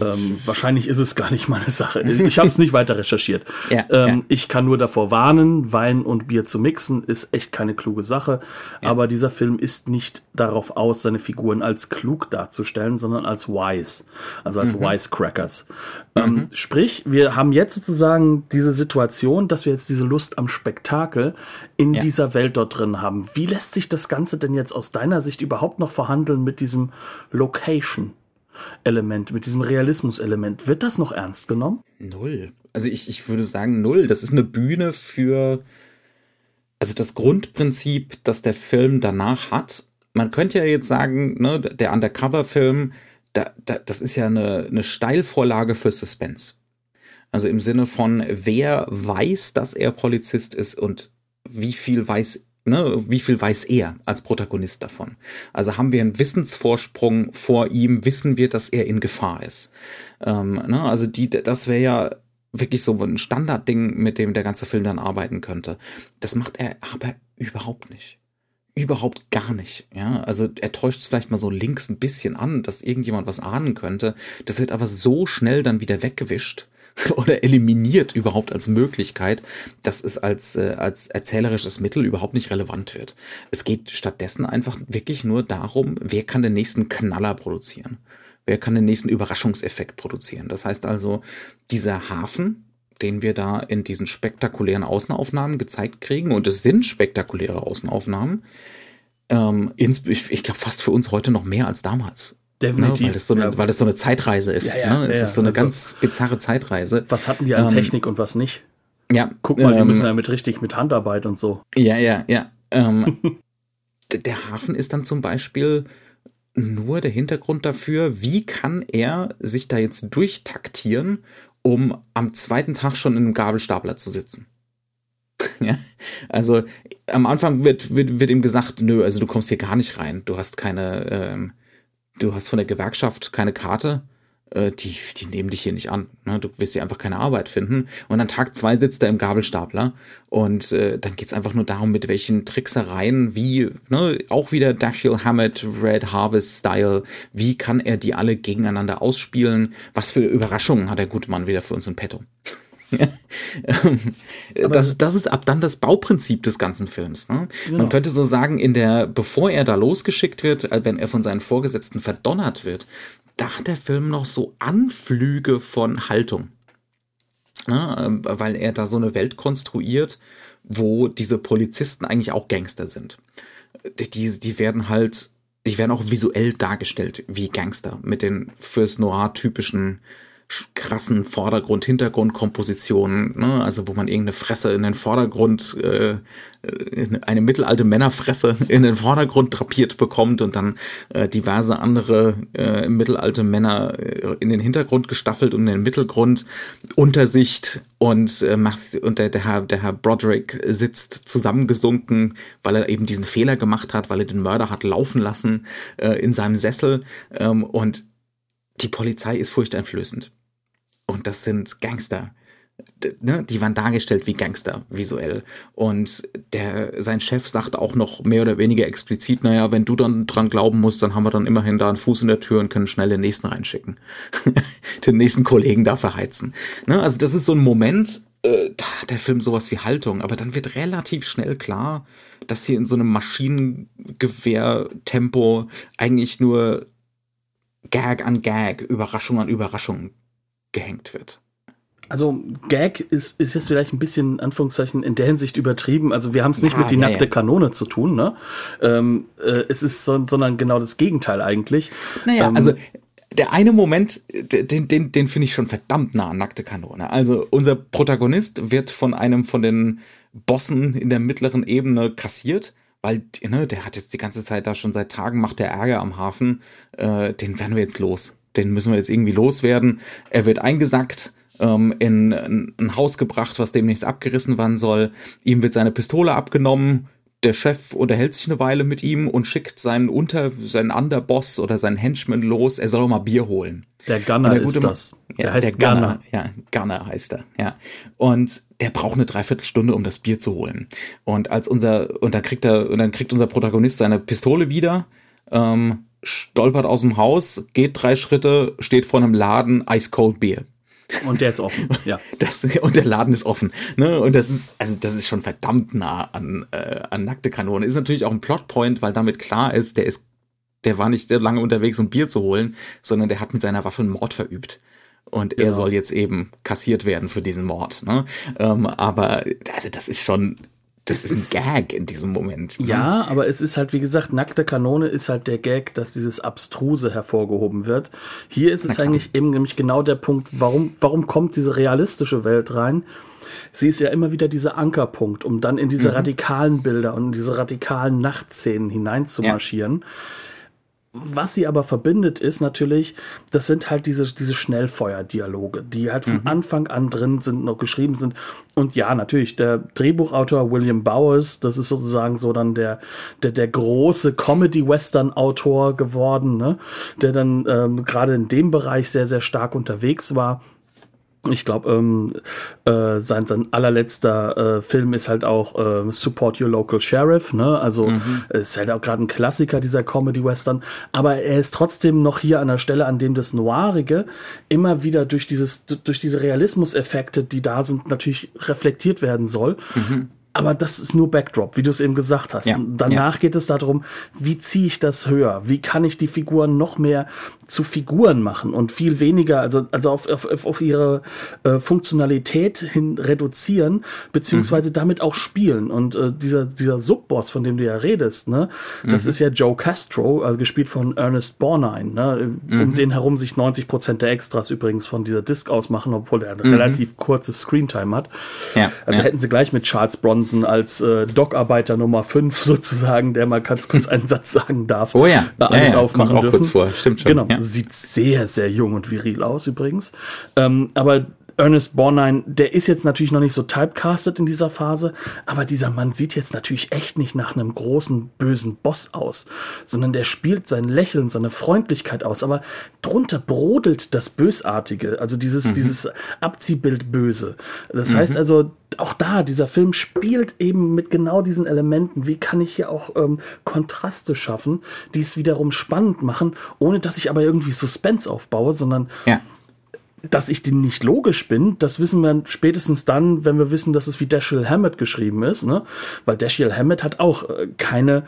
Ähm, wahrscheinlich ist es gar nicht mal eine Sache. Ich habe es nicht weiter recherchiert. Ja, ähm, ja. Ich kann nur davor warnen, Wein und Bier zu mixen, ist echt keine kluge Sache. Aber dieser Film ist nicht darauf aus, seine Figuren als klug darzustellen, sondern als wise. Also als Wisecrackers. Ähm, sprich, wir haben jetzt sozusagen diese Situation, dass wir jetzt diese Lust am Spektakel in Ja. dieser Welt dort drin haben. Wie lässt sich das Ganze denn jetzt aus deiner Sicht überhaupt noch verhandeln mit diesem Location-Element, mit diesem Realismus-Element? Wird das noch ernst genommen? Null. Also ich, ich würde sagen null. Das ist eine Bühne für, also das Grundprinzip, das der Film danach hat. Man könnte ja jetzt sagen, ne, der Undercover-Film, da, da, das ist ja eine, eine Steilvorlage für Suspense. Also im Sinne von, wer weiß, dass er Polizist ist und wie viel weiß, ne, wie viel weiß er als Protagonist davon. Also haben wir einen Wissensvorsprung vor ihm, wissen wir, dass er in Gefahr ist. Ähm, ne, also die, das wäre ja wirklich so ein Standardding, mit dem der ganze Film dann arbeiten könnte. Das macht er aber überhaupt nicht. Überhaupt gar nicht, ja. Also er täuscht es vielleicht mal so links ein bisschen an, dass irgendjemand was ahnen könnte. Das wird aber so schnell dann wieder weggewischt oder eliminiert überhaupt als Möglichkeit, dass es als, äh, als erzählerisches Mittel überhaupt nicht relevant wird. Es geht stattdessen einfach wirklich nur darum, wer kann den nächsten Knaller produzieren? Wer kann den nächsten Überraschungseffekt produzieren? Das heißt also, dieser Hafen, den wir da in diesen spektakulären Außenaufnahmen gezeigt kriegen, und es sind spektakuläre Außenaufnahmen, ähm, ich, ich glaube fast für uns heute noch mehr als damals. Definitiv. Ne, weil, das so eine, Ja. weil das so eine Zeitreise ist. Ja, ja, ne? Es ist so eine also- ganz bizarre Zeitreise. Was hatten die an Ähm, Technik und was nicht? Ja, Guck mal, die ähm, müssen ja mit richtig mit Handarbeit und so. Ja, ja, ja. Ähm, der Hafen ist dann zum Beispiel nur der Hintergrund dafür, wie kann er sich da jetzt durchtaktieren, um am zweiten Tag schon in einem Gabelstapler zu sitzen. ja, also am Anfang wird, wird, wird ihm gesagt, nö, also du kommst hier gar nicht rein. Du hast keine, ähm, du hast von der Gewerkschaft keine Karte. Äh, die, die nehmen dich hier nicht an. Ne? Du wirst hier einfach keine Arbeit finden. Und an Tag zwei sitzt er im Gabelstapler. Und äh, dann geht's einfach nur darum, mit welchen Tricksereien, wie, ne, auch wieder Dashiell Hammett, Red Harvest Style, wie kann er die alle gegeneinander ausspielen? Was für Überraschungen hat der gute Mann wieder für uns in petto? Ähm, das, das ist ab dann das Bauprinzip des ganzen Films. Ne? Genau. Man könnte so sagen, in der, bevor er da losgeschickt wird, äh, wenn er von seinen Vorgesetzten verdonnert wird, da hat der Film noch so Anflüge von Haltung. Ne? Ähm, Weil er da so eine Welt konstruiert, wo diese Polizisten eigentlich auch Gangster sind. Die, die, werden halt, die werden auch visuell dargestellt wie Gangster mit den fürs Noir typischen sch- krassen Vordergrund-Hintergrund-Kompositionen, ne? also wo man irgendeine Fresse in den Vordergrund, äh, eine mittelalte Männerfresse in den Vordergrund drapiert bekommt und dann äh, diverse andere äh, mittelalte Männer äh, in den Hintergrund gestaffelt und in den Mittelgrund, Untersicht und äh, macht und der, der Herr der Herr Broderick sitzt zusammengesunken, weil er eben diesen Fehler gemacht hat, weil er den Mörder hat laufen lassen äh, in seinem Sessel ähm, und die Polizei ist furchteinflößend. Und das sind Gangster. Ne? Die waren dargestellt wie Gangster visuell. Und der, sein Chef sagt auch noch mehr oder weniger explizit, naja, wenn du dann dran glauben musst, dann haben wir dann immerhin da einen Fuß in der Tür und können schnell den nächsten reinschicken. den nächsten Kollegen da verheizen. Ne? Also das ist so ein Moment, äh, da hat der Film sowas wie Haltung, aber dann wird relativ schnell klar, dass hier in so einem Maschinengewehr-Tempo eigentlich nur Gag an Gag, Überraschung an Überraschung gehängt wird. Also Gag ist, ist jetzt vielleicht ein bisschen in Anführungszeichen in der Hinsicht übertrieben. Also wir haben es nicht Ja, mit die ja, nackte ja. Kanone zu tun, ne? Ähm, äh, es ist so, sondern genau das Gegenteil eigentlich. Naja, Ähm, also der eine Moment, den, den, den finde ich schon verdammt nah an nackte Kanone. Also unser Protagonist wird von einem von den Bossen in der mittleren Ebene kassiert, weil ne, der hat jetzt die ganze Zeit da schon seit Tagen macht der Ärger am Hafen. Äh, den werden wir jetzt los. Den müssen wir jetzt irgendwie loswerden. Er wird eingesackt ähm, in ein, ein Haus gebracht, was demnächst abgerissen werden soll. Ihm wird seine Pistole abgenommen. Der Chef unterhält sich eine Weile mit ihm und schickt seinen Unter, seinen Underboss oder seinen Henchman los. Er soll mal Bier holen. der Gunner der ist das. Ja, der heißt der Gunner. Gunner. Ja, Gunner heißt er. Ja. Und der braucht eine Dreiviertelstunde, um das Bier zu holen. Und als unser, und dann kriegt er, und dann kriegt unser Protagonist seine Pistole wieder, ähm, stolpert aus dem Haus, geht drei Schritte, steht vor einem Laden, Ice Cold Beer. Und der ist offen. Ja. Das, und der Laden ist offen. Ne? Und das ist, also das ist schon verdammt nah an, äh, an nackte Kanone. Ist natürlich auch ein Plotpoint, weil damit klar ist, der ist, der war nicht sehr lange unterwegs, um Bier zu holen, sondern der hat mit seiner Waffe einen Mord verübt. Und er Genau. soll jetzt eben kassiert werden für diesen Mord. Ne? Ähm, aber also das ist schon, das ist ein Gag in diesem Moment. Ne? Ja, aber es ist halt, wie gesagt, nackte Kanone ist halt der Gag, dass dieses Abstruse hervorgehoben wird. Hier ist es eigentlich eben nämlich genau der Punkt, warum, warum kommt diese realistische Welt rein? Sie ist ja immer wieder dieser Ankerpunkt, um dann in diese radikalen Bilder und in diese radikalen Nachtszenen hineinzumarschieren. Was sie aber verbindet, ist natürlich, das sind halt diese, diese Schnellfeuer-Dialoge, die halt von Anfang an drin sind, noch geschrieben sind. Und ja, natürlich, der Drehbuchautor William Bowers, das ist sozusagen so dann der, der, der große Comedy-Western-Autor geworden, ne? der dann ähm, gerade in dem Bereich sehr, sehr stark unterwegs war. Ich glaube, ähm, äh, sein, sein allerletzter äh, Film ist halt auch äh, Support Your Local Sheriff, ne? Also ist halt auch gerade ein Klassiker dieser Comedy-Western. Aber er ist trotzdem noch hier an der Stelle, an dem das Noirige immer wieder durch dieses, durch diese Realismuseffekte, die da sind, natürlich reflektiert werden soll. Aber das ist nur Backdrop, wie du es eben gesagt hast. Ja, Danach geht es darum, wie ziehe ich das höher? Wie kann ich die Figuren noch mehr zu Figuren machen und viel weniger, also, also auf, auf, auf ihre äh, Funktionalität hin reduzieren, beziehungsweise damit auch spielen. Und äh, dieser, dieser Subboss, von dem du ja redest, ne, das ist ja Joe Castro, also gespielt von Ernest Borgnine, ne, um den herum sich 90 Prozent der Extras übrigens von dieser Disc ausmachen, obwohl er eine relativ kurze Screentime hat. Ja, Also ja. hätten sie gleich mit Charles Bronson als äh, Dockarbeiter Nummer 5 sozusagen, der mal ganz kurz einen Satz sagen darf, Oh ja. äh, alles Ja, ja, aufmachen kommt auch dürfen. kurz vor. Stimmt schon, Genau, ja. sieht sehr, sehr jung und viril aus übrigens. Ähm, aber Ernest Borgnine, der ist jetzt natürlich noch nicht so typecasted in dieser Phase, aber dieser Mann sieht jetzt natürlich echt nicht nach einem großen, bösen Boss aus, sondern der spielt sein Lächeln, seine Freundlichkeit aus, aber drunter brodelt das Bösartige, also dieses, dieses Abziehbild Böse. Das heißt also, auch da, dieser Film spielt eben mit genau diesen Elementen. Wie kann ich hier auch ähm, Kontraste schaffen, die es wiederum spannend machen, ohne dass ich aber irgendwie Suspense aufbaue, sondern Ja. Dass ich den nicht logisch bin, das wissen wir spätestens dann, wenn wir wissen, dass es wie Dashiell Hammett geschrieben ist, ne? Weil Dashiell Hammett hat auch äh, keine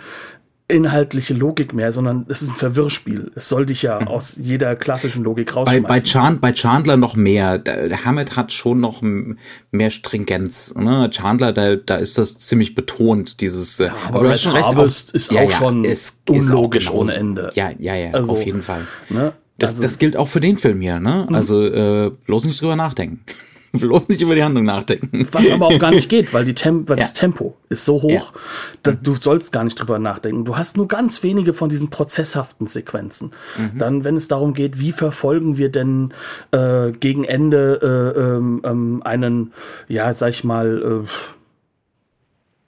inhaltliche Logik mehr, sondern es ist ein Verwirrspiel. Es soll dich ja aus jeder klassischen Logik Bei, rausschmeißen. bei, Chan, bei Chandler noch mehr. Der Hammett hat schon noch mehr Stringenz. Ne? Chandler, da, da ist das ziemlich betont, dieses. Ja, aber Red Harvest ist auch schon unlogisch ohne Ende. Ja, ja, ja, Also, auf jeden Fall. ne? Das, Also- das gilt auch für den Film hier, ne? Also äh, bloß nicht drüber nachdenken. bloß nicht über die Handlung nachdenken. Was aber auch gar nicht geht, weil, die Tem weil das Ja. Tempo ist so hoch, Ja. dass du sollst gar nicht drüber nachdenken. Du hast nur ganz wenige von diesen prozesshaften Sequenzen. Mhm. Dann, wenn es darum geht, wie verfolgen wir denn äh, gegen Ende äh, ähm, ähm, einen, ja, sag ich mal, äh,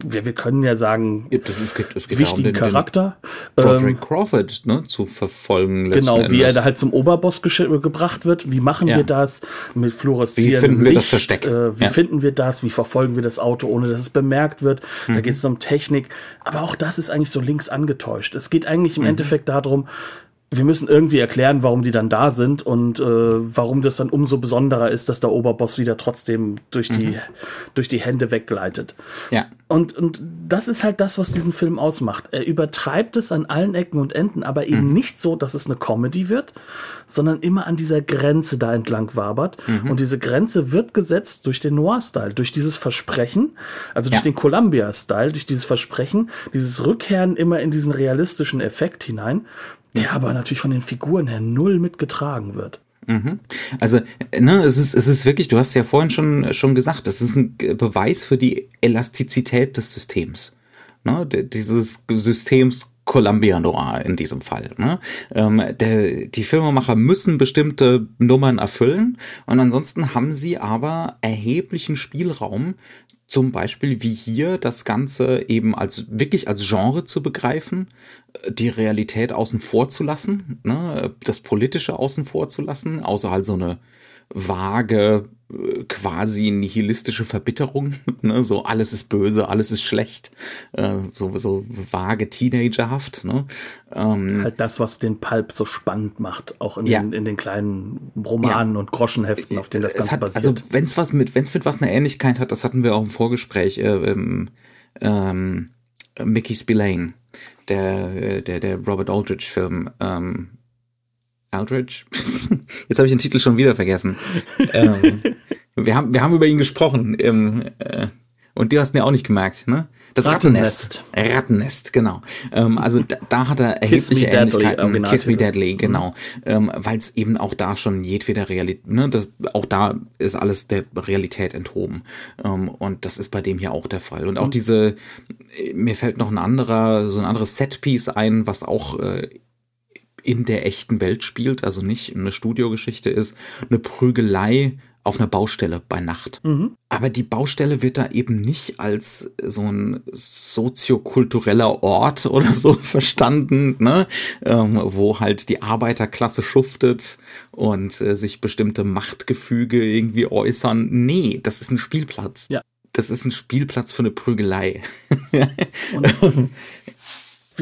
wir, wir können ja sagen, Ja, Das ist, es geht wichtigen darum, den, Charakter. Den Ähm, Broderick Crawford ne, zu verfolgen. Genau, wie er Endes. da halt zum Oberboss gebracht wird. Wie machen Ja. wir das mit fluoreszierendem Wie finden wir das Licht? Versteck? Äh, wie Ja. finden wir das? Wie verfolgen wir das Auto, ohne dass es bemerkt wird? Mhm. Da geht es um Technik. Aber auch das ist eigentlich so links angetäuscht. Es geht eigentlich Mhm. im Endeffekt darum, wir müssen irgendwie erklären, warum die dann da sind und äh, warum das dann umso besonderer ist, dass der Oberboss wieder trotzdem durch die, mhm. durch die Hände weggleitet. Ja. Und, und das ist halt das, was diesen Film ausmacht. Er übertreibt es an allen Ecken und Enden, aber eben mhm. nicht so, dass es eine Comedy wird, sondern immer an dieser Grenze da entlang wabert. Mhm. Und diese Grenze wird gesetzt durch den Noir-Style, durch dieses Versprechen, also durch ja. den Columbia-Style, durch dieses Versprechen, dieses Rückkehren immer in diesen realistischen Effekt hinein der aber natürlich von den Figuren her null mitgetragen wird. Mhm. Also, ne, es ist, es ist wirklich, du hast ja vorhin schon, schon gesagt, das ist ein Beweis für die Elastizität des Systems. Ne, dieses Systems Columbia Noir in diesem Fall. Ne? Ähm, der, die Filmemacher müssen bestimmte Nummern erfüllen und ansonsten haben sie aber erheblichen Spielraum, zum Beispiel wie hier das Ganze eben als wirklich als Genre zu begreifen, die Realität außen vor zu lassen, ne, das Politische außen vor zu lassen, außer halt so eine vage, quasi nihilistische Verbitterung, ne? so alles ist böse, alles ist schlecht, äh, so, so vage Teenagerhaft. Ne? Ähm, halt das, was den Pulp so spannend macht, auch in, ja. den, in den kleinen Romanen ja. und Groschenheften, auf denen das Ganze hat, basiert. Also wenn es was mit, wenn es mit was eine Ähnlichkeit hat, das hatten wir auch im Vorgespräch, äh, ähm, ähm, Mickey Spillane, der, der, der Robert Aldrich-Film, ähm, Aldridge? Jetzt habe ich den Titel schon wieder vergessen. ähm, wir, haben, wir haben über ihn gesprochen. Ähm, äh, und du hast ihn ja auch nicht gemerkt, ne? Das Rattennest. Rattennest, Rattennest genau. Ähm, also da, da hat er erhebliche Ähnlichkeiten mit Kiss Me Deadly, genau. Ähm, Weil es eben auch da schon jedweder Realität, ne, das, auch da ist alles der Realität enthoben. Ähm, und das ist bei dem hier auch der Fall. Und auch mhm. diese, mir fällt noch ein anderer, so ein anderes Setpiece ein, was auch äh, in der echten Welt spielt, also nicht eine Studiogeschichte ist, eine Prügelei auf einer Baustelle bei Nacht. Mhm. Aber die Baustelle wird da eben nicht als so ein soziokultureller Ort oder so verstanden, ne? Ähm, wo halt die Arbeiterklasse schuftet und äh, sich bestimmte Machtgefüge irgendwie äußern. Nee, das ist ein Spielplatz. Ja. Das ist ein Spielplatz für eine Prügelei. und,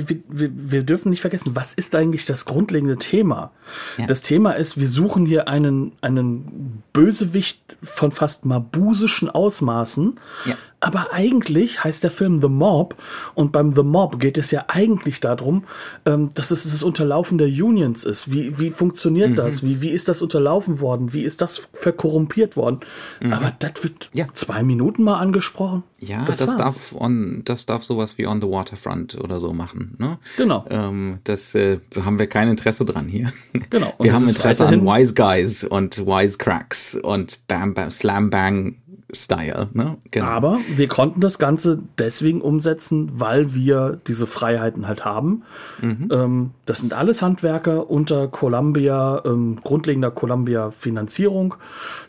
wir, wir, wir dürfen nicht vergessen, was ist eigentlich das grundlegende Thema? Ja. Das Thema ist, wir suchen hier einen, einen Bösewicht von fast mabusischen Ausmaßen, ja. Aber eigentlich heißt der Film The Mob und beim The Mob geht es ja eigentlich darum, ähm, dass es das Unterlaufen der Unions ist. Wie, wie funktioniert mhm. das? Wie, wie ist das unterlaufen worden? Wie ist das verkorrumpiert worden? Mhm. Aber das wird ja. zwei Minuten mal angesprochen. Ja, das, das darf on, das darf sowas wie On the Waterfront oder so machen. Ne? Genau. Ähm, das äh, haben wir kein Interesse dran hier. Genau. Und wir haben Interesse an Wise Guys und Wise Cracks und Bam Bam Slam Bang Style. Ne? Genau. Aber wir konnten das Ganze deswegen umsetzen, weil wir diese Freiheiten halt haben. Mhm. Ähm, das sind alles Handwerker unter Columbia, ähm, grundlegender Columbia-Finanzierung.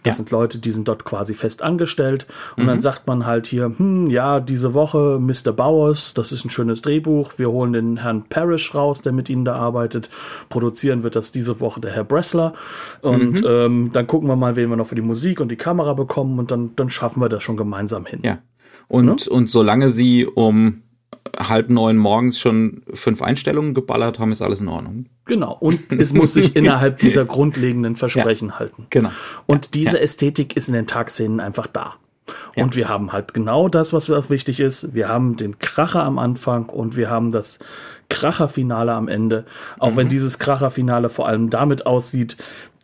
Das ja. sind Leute, die sind dort quasi fest angestellt. Und mhm. dann sagt man halt hier, hm, ja, diese Woche Mr. Bowers, das ist ein schönes Drehbuch. Wir holen den Herrn Parrish raus, der mit ihnen da arbeitet. Produzieren wird das diese Woche der Herr Bressler. Und mhm. ähm, dann gucken wir mal, wen wir noch für die Musik und die Kamera bekommen. Und dann, dann schaffen wir das schon gemeinsam hin. Ja. Und, ja? und solange sie um halb neun morgens schon fünf Einstellungen geballert haben, ist alles in Ordnung. Genau. Und es muss sich innerhalb dieser grundlegenden Versprechen ja, halten. Genau. Und ja, diese. Ästhetik ist in den Tagszenen einfach da. Und wir haben halt genau das, was wichtig ist. Wir haben den Kracher am Anfang und wir haben das Kracherfinale am Ende. Auch mhm. wenn dieses Kracherfinale vor allem damit aussieht,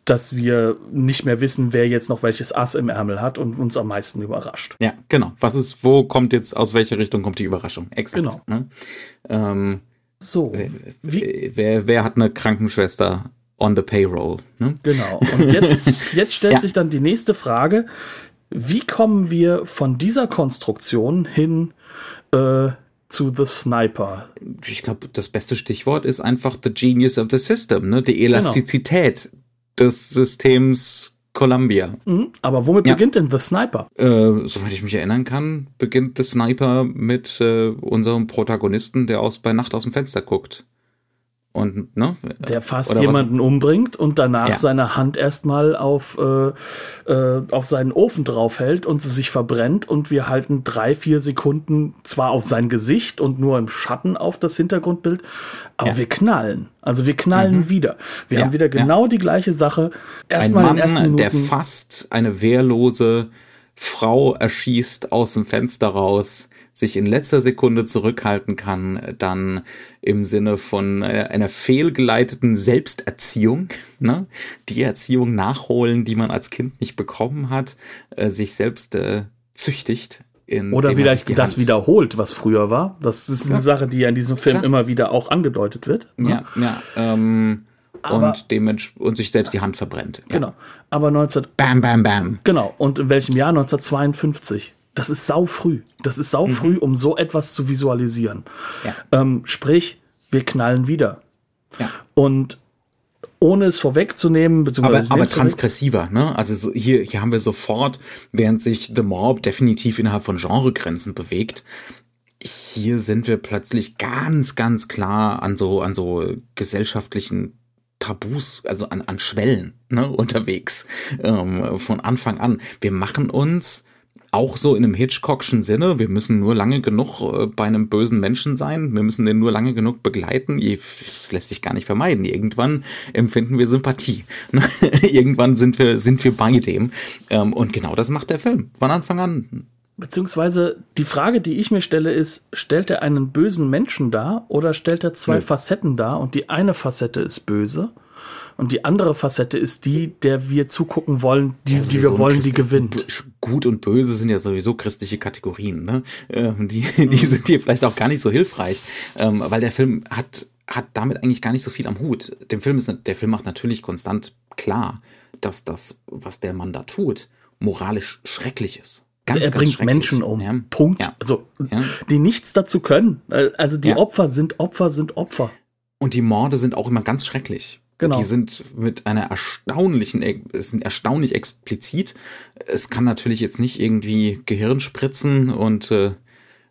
dass wir nicht mehr wissen, wer jetzt noch welches Ass im Ärmel hat und uns am meisten überrascht. Ja, genau. Was ist, wo kommt jetzt, aus welcher Richtung kommt die Überraschung? Exakt. Genau. Ne? Ähm, so. Wie? Wer, wer hat eine Krankenschwester on the payroll? Ne? Genau. Und jetzt, jetzt stellt ja. sich dann die nächste Frage. Wie kommen wir von dieser Konstruktion hin äh, zu The Sniper? Ich glaube, das beste Stichwort ist einfach the genius of the system, ne? Die. Elastizität. Genau des Systems Columbia. Mhm, aber womit ja. beginnt denn The Sniper? Äh, soweit ich mich erinnern kann, beginnt The Sniper mit äh, unserem Protagonisten, der aus bei Nacht aus dem Fenster guckt. Und ne, der fast jemanden was? umbringt und danach ja. seine Hand erstmal auf äh, äh, auf seinen Ofen draufhält und sie sich verbrennt und wir halten drei vier Sekunden zwar auf sein Gesicht und nur im Schatten auf das Hintergrundbild, aber ja. wir knallen. Also wir knallen mhm. wieder. Wir ja. haben wieder genau die gleiche Sache. Erstmal in den ersten Minuten, der fast eine wehrlose Frau erschießt aus dem Fenster raus sich in letzter Sekunde zurückhalten kann, dann im Sinne von äh, einer fehlgeleiteten Selbsterziehung, ne? die Erziehung nachholen, die man als Kind nicht bekommen hat, äh, sich selbst äh, züchtigt. Oder vielleicht das Hand wiederholt, was früher war. Das ist eine ja. Sache, die ja in diesem Film Klar. immer wieder auch angedeutet wird. Ne? Ja, ja. Ähm, aber, und, und sich selbst die Hand verbrennt. Ja. Genau. Aber 19. Bam, bam, bam. Genau. Und in welchem Jahr? 1952 das ist sau früh. Das ist sau mhm. früh, um so etwas zu visualisieren. Ja. Ähm, sprich, wir knallen wieder. Ja. Und ohne es vorwegzunehmen, beziehungsweise. Aber, aber transgressiver, ne? Also so hier, hier haben wir sofort, während sich The Mob definitiv innerhalb von Genregrenzen bewegt, hier sind wir plötzlich ganz, ganz klar an so, an so gesellschaftlichen Tabus, also an, an Schwellen, ne, unterwegs, ähm, von Anfang an. Wir machen uns auch so in einem Hitchcockschen Sinne. Wir müssen nur lange genug äh, bei einem bösen Menschen sein. Wir müssen den nur lange genug begleiten. Das lässt sich gar nicht vermeiden. Irgendwann empfinden wir Sympathie. Irgendwann sind wir, sind wir bei dem. Ähm, und genau das macht der Film von Anfang an. Beziehungsweise die Frage, die ich mir stelle, ist, stellt er einen bösen Menschen dar oder stellt er zwei Nö. Facetten dar und die eine Facette ist böse und die andere Facette ist die, der wir zugucken wollen, die, also die wir wollen, die gewinnt. Gut und böse sind ja sowieso christliche Kategorien, ne? Die, die mhm. sind hier vielleicht auch gar nicht so hilfreich, ähm, weil der Film hat, hat damit eigentlich gar nicht so viel am Hut. Dem Film ist, der Film macht natürlich konstant klar, dass das, was der Mann da tut, moralisch schrecklich ist. Ganz, also er bringt Menschen um. Ja. Punkt. Ja. Also, ja. die nichts dazu können. Also die Opfer sind Opfer sind Opfer. Und die Morde sind auch immer ganz schrecklich. Genau. Die sind mit einer erstaunlichen, es sind erstaunlich explizit. Es kann natürlich jetzt nicht irgendwie Gehirnspritzen und äh,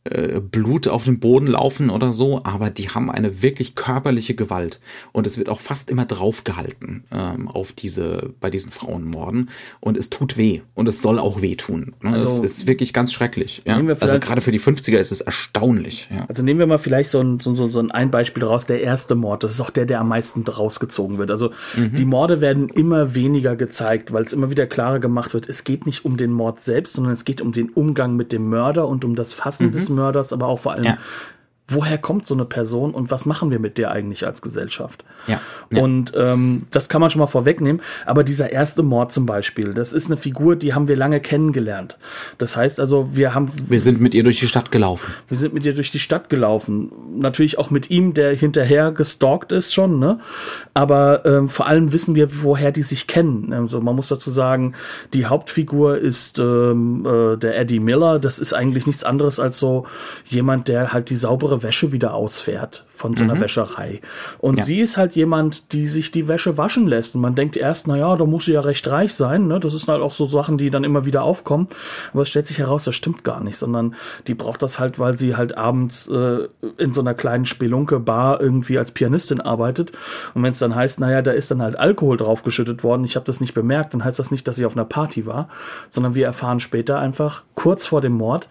äh, Blut auf den Boden laufen oder so, aber die haben eine wirklich körperliche Gewalt und es wird auch fast immer draufgehalten ähm, auf diese bei diesen Frauenmorden und es tut weh und es soll auch weh tun. Ne? Also, es ist wirklich ganz schrecklich. Ja? Also gerade für die 50er ist es erstaunlich. Ja. Also nehmen wir mal vielleicht so ein, so, so ein Beispiel raus, der erste Mord, das ist auch der, der am meisten rausgezogen wird. Also mhm. die Morde werden immer weniger gezeigt, weil es immer wieder klarer gemacht wird, es geht nicht um den Mord selbst, sondern es geht um den Umgang mit dem Mörder und um das Fassen mhm. des Mörders, aber auch vor allem, ja. Woher kommt so eine Person und was machen wir mit der eigentlich als Gesellschaft? Ja. ja. Und ähm, das kann man schon mal vorwegnehmen. Aber dieser erste Mord zum Beispiel, das ist eine Figur, die haben wir lange kennengelernt. Das heißt also, wir haben. Wir sind mit ihr durch die Stadt gelaufen. Wir sind mit ihr durch die Stadt gelaufen. Natürlich auch mit ihm, der hinterher gestalkt ist schon, ne? Aber ähm, vor allem wissen wir, woher die sich kennen. Also man muss dazu sagen, die Hauptfigur ist ähm, äh, der Eddie Miller. Das ist eigentlich nichts anderes als so jemand, der halt die saubere Wäsche wieder ausfährt von so einer mhm. Wäscherei. Und ja. sie ist halt jemand, die sich die Wäsche waschen lässt. Und man denkt erst, na ja, da muss sie ja recht reich sein. Ne? Das sind halt auch so Sachen, die dann immer wieder aufkommen. Aber es stellt sich heraus, das stimmt gar nicht, sondern die braucht das halt, weil sie halt abends äh, in so einer kleinen Spelunke-Bar irgendwie als Pianistin arbeitet. Und wenn es dann heißt, naja, da ist dann halt Alkohol draufgeschüttet worden, ich habe das nicht bemerkt, dann heißt das nicht, dass sie auf einer Party war, sondern wir erfahren später einfach kurz vor dem Mord,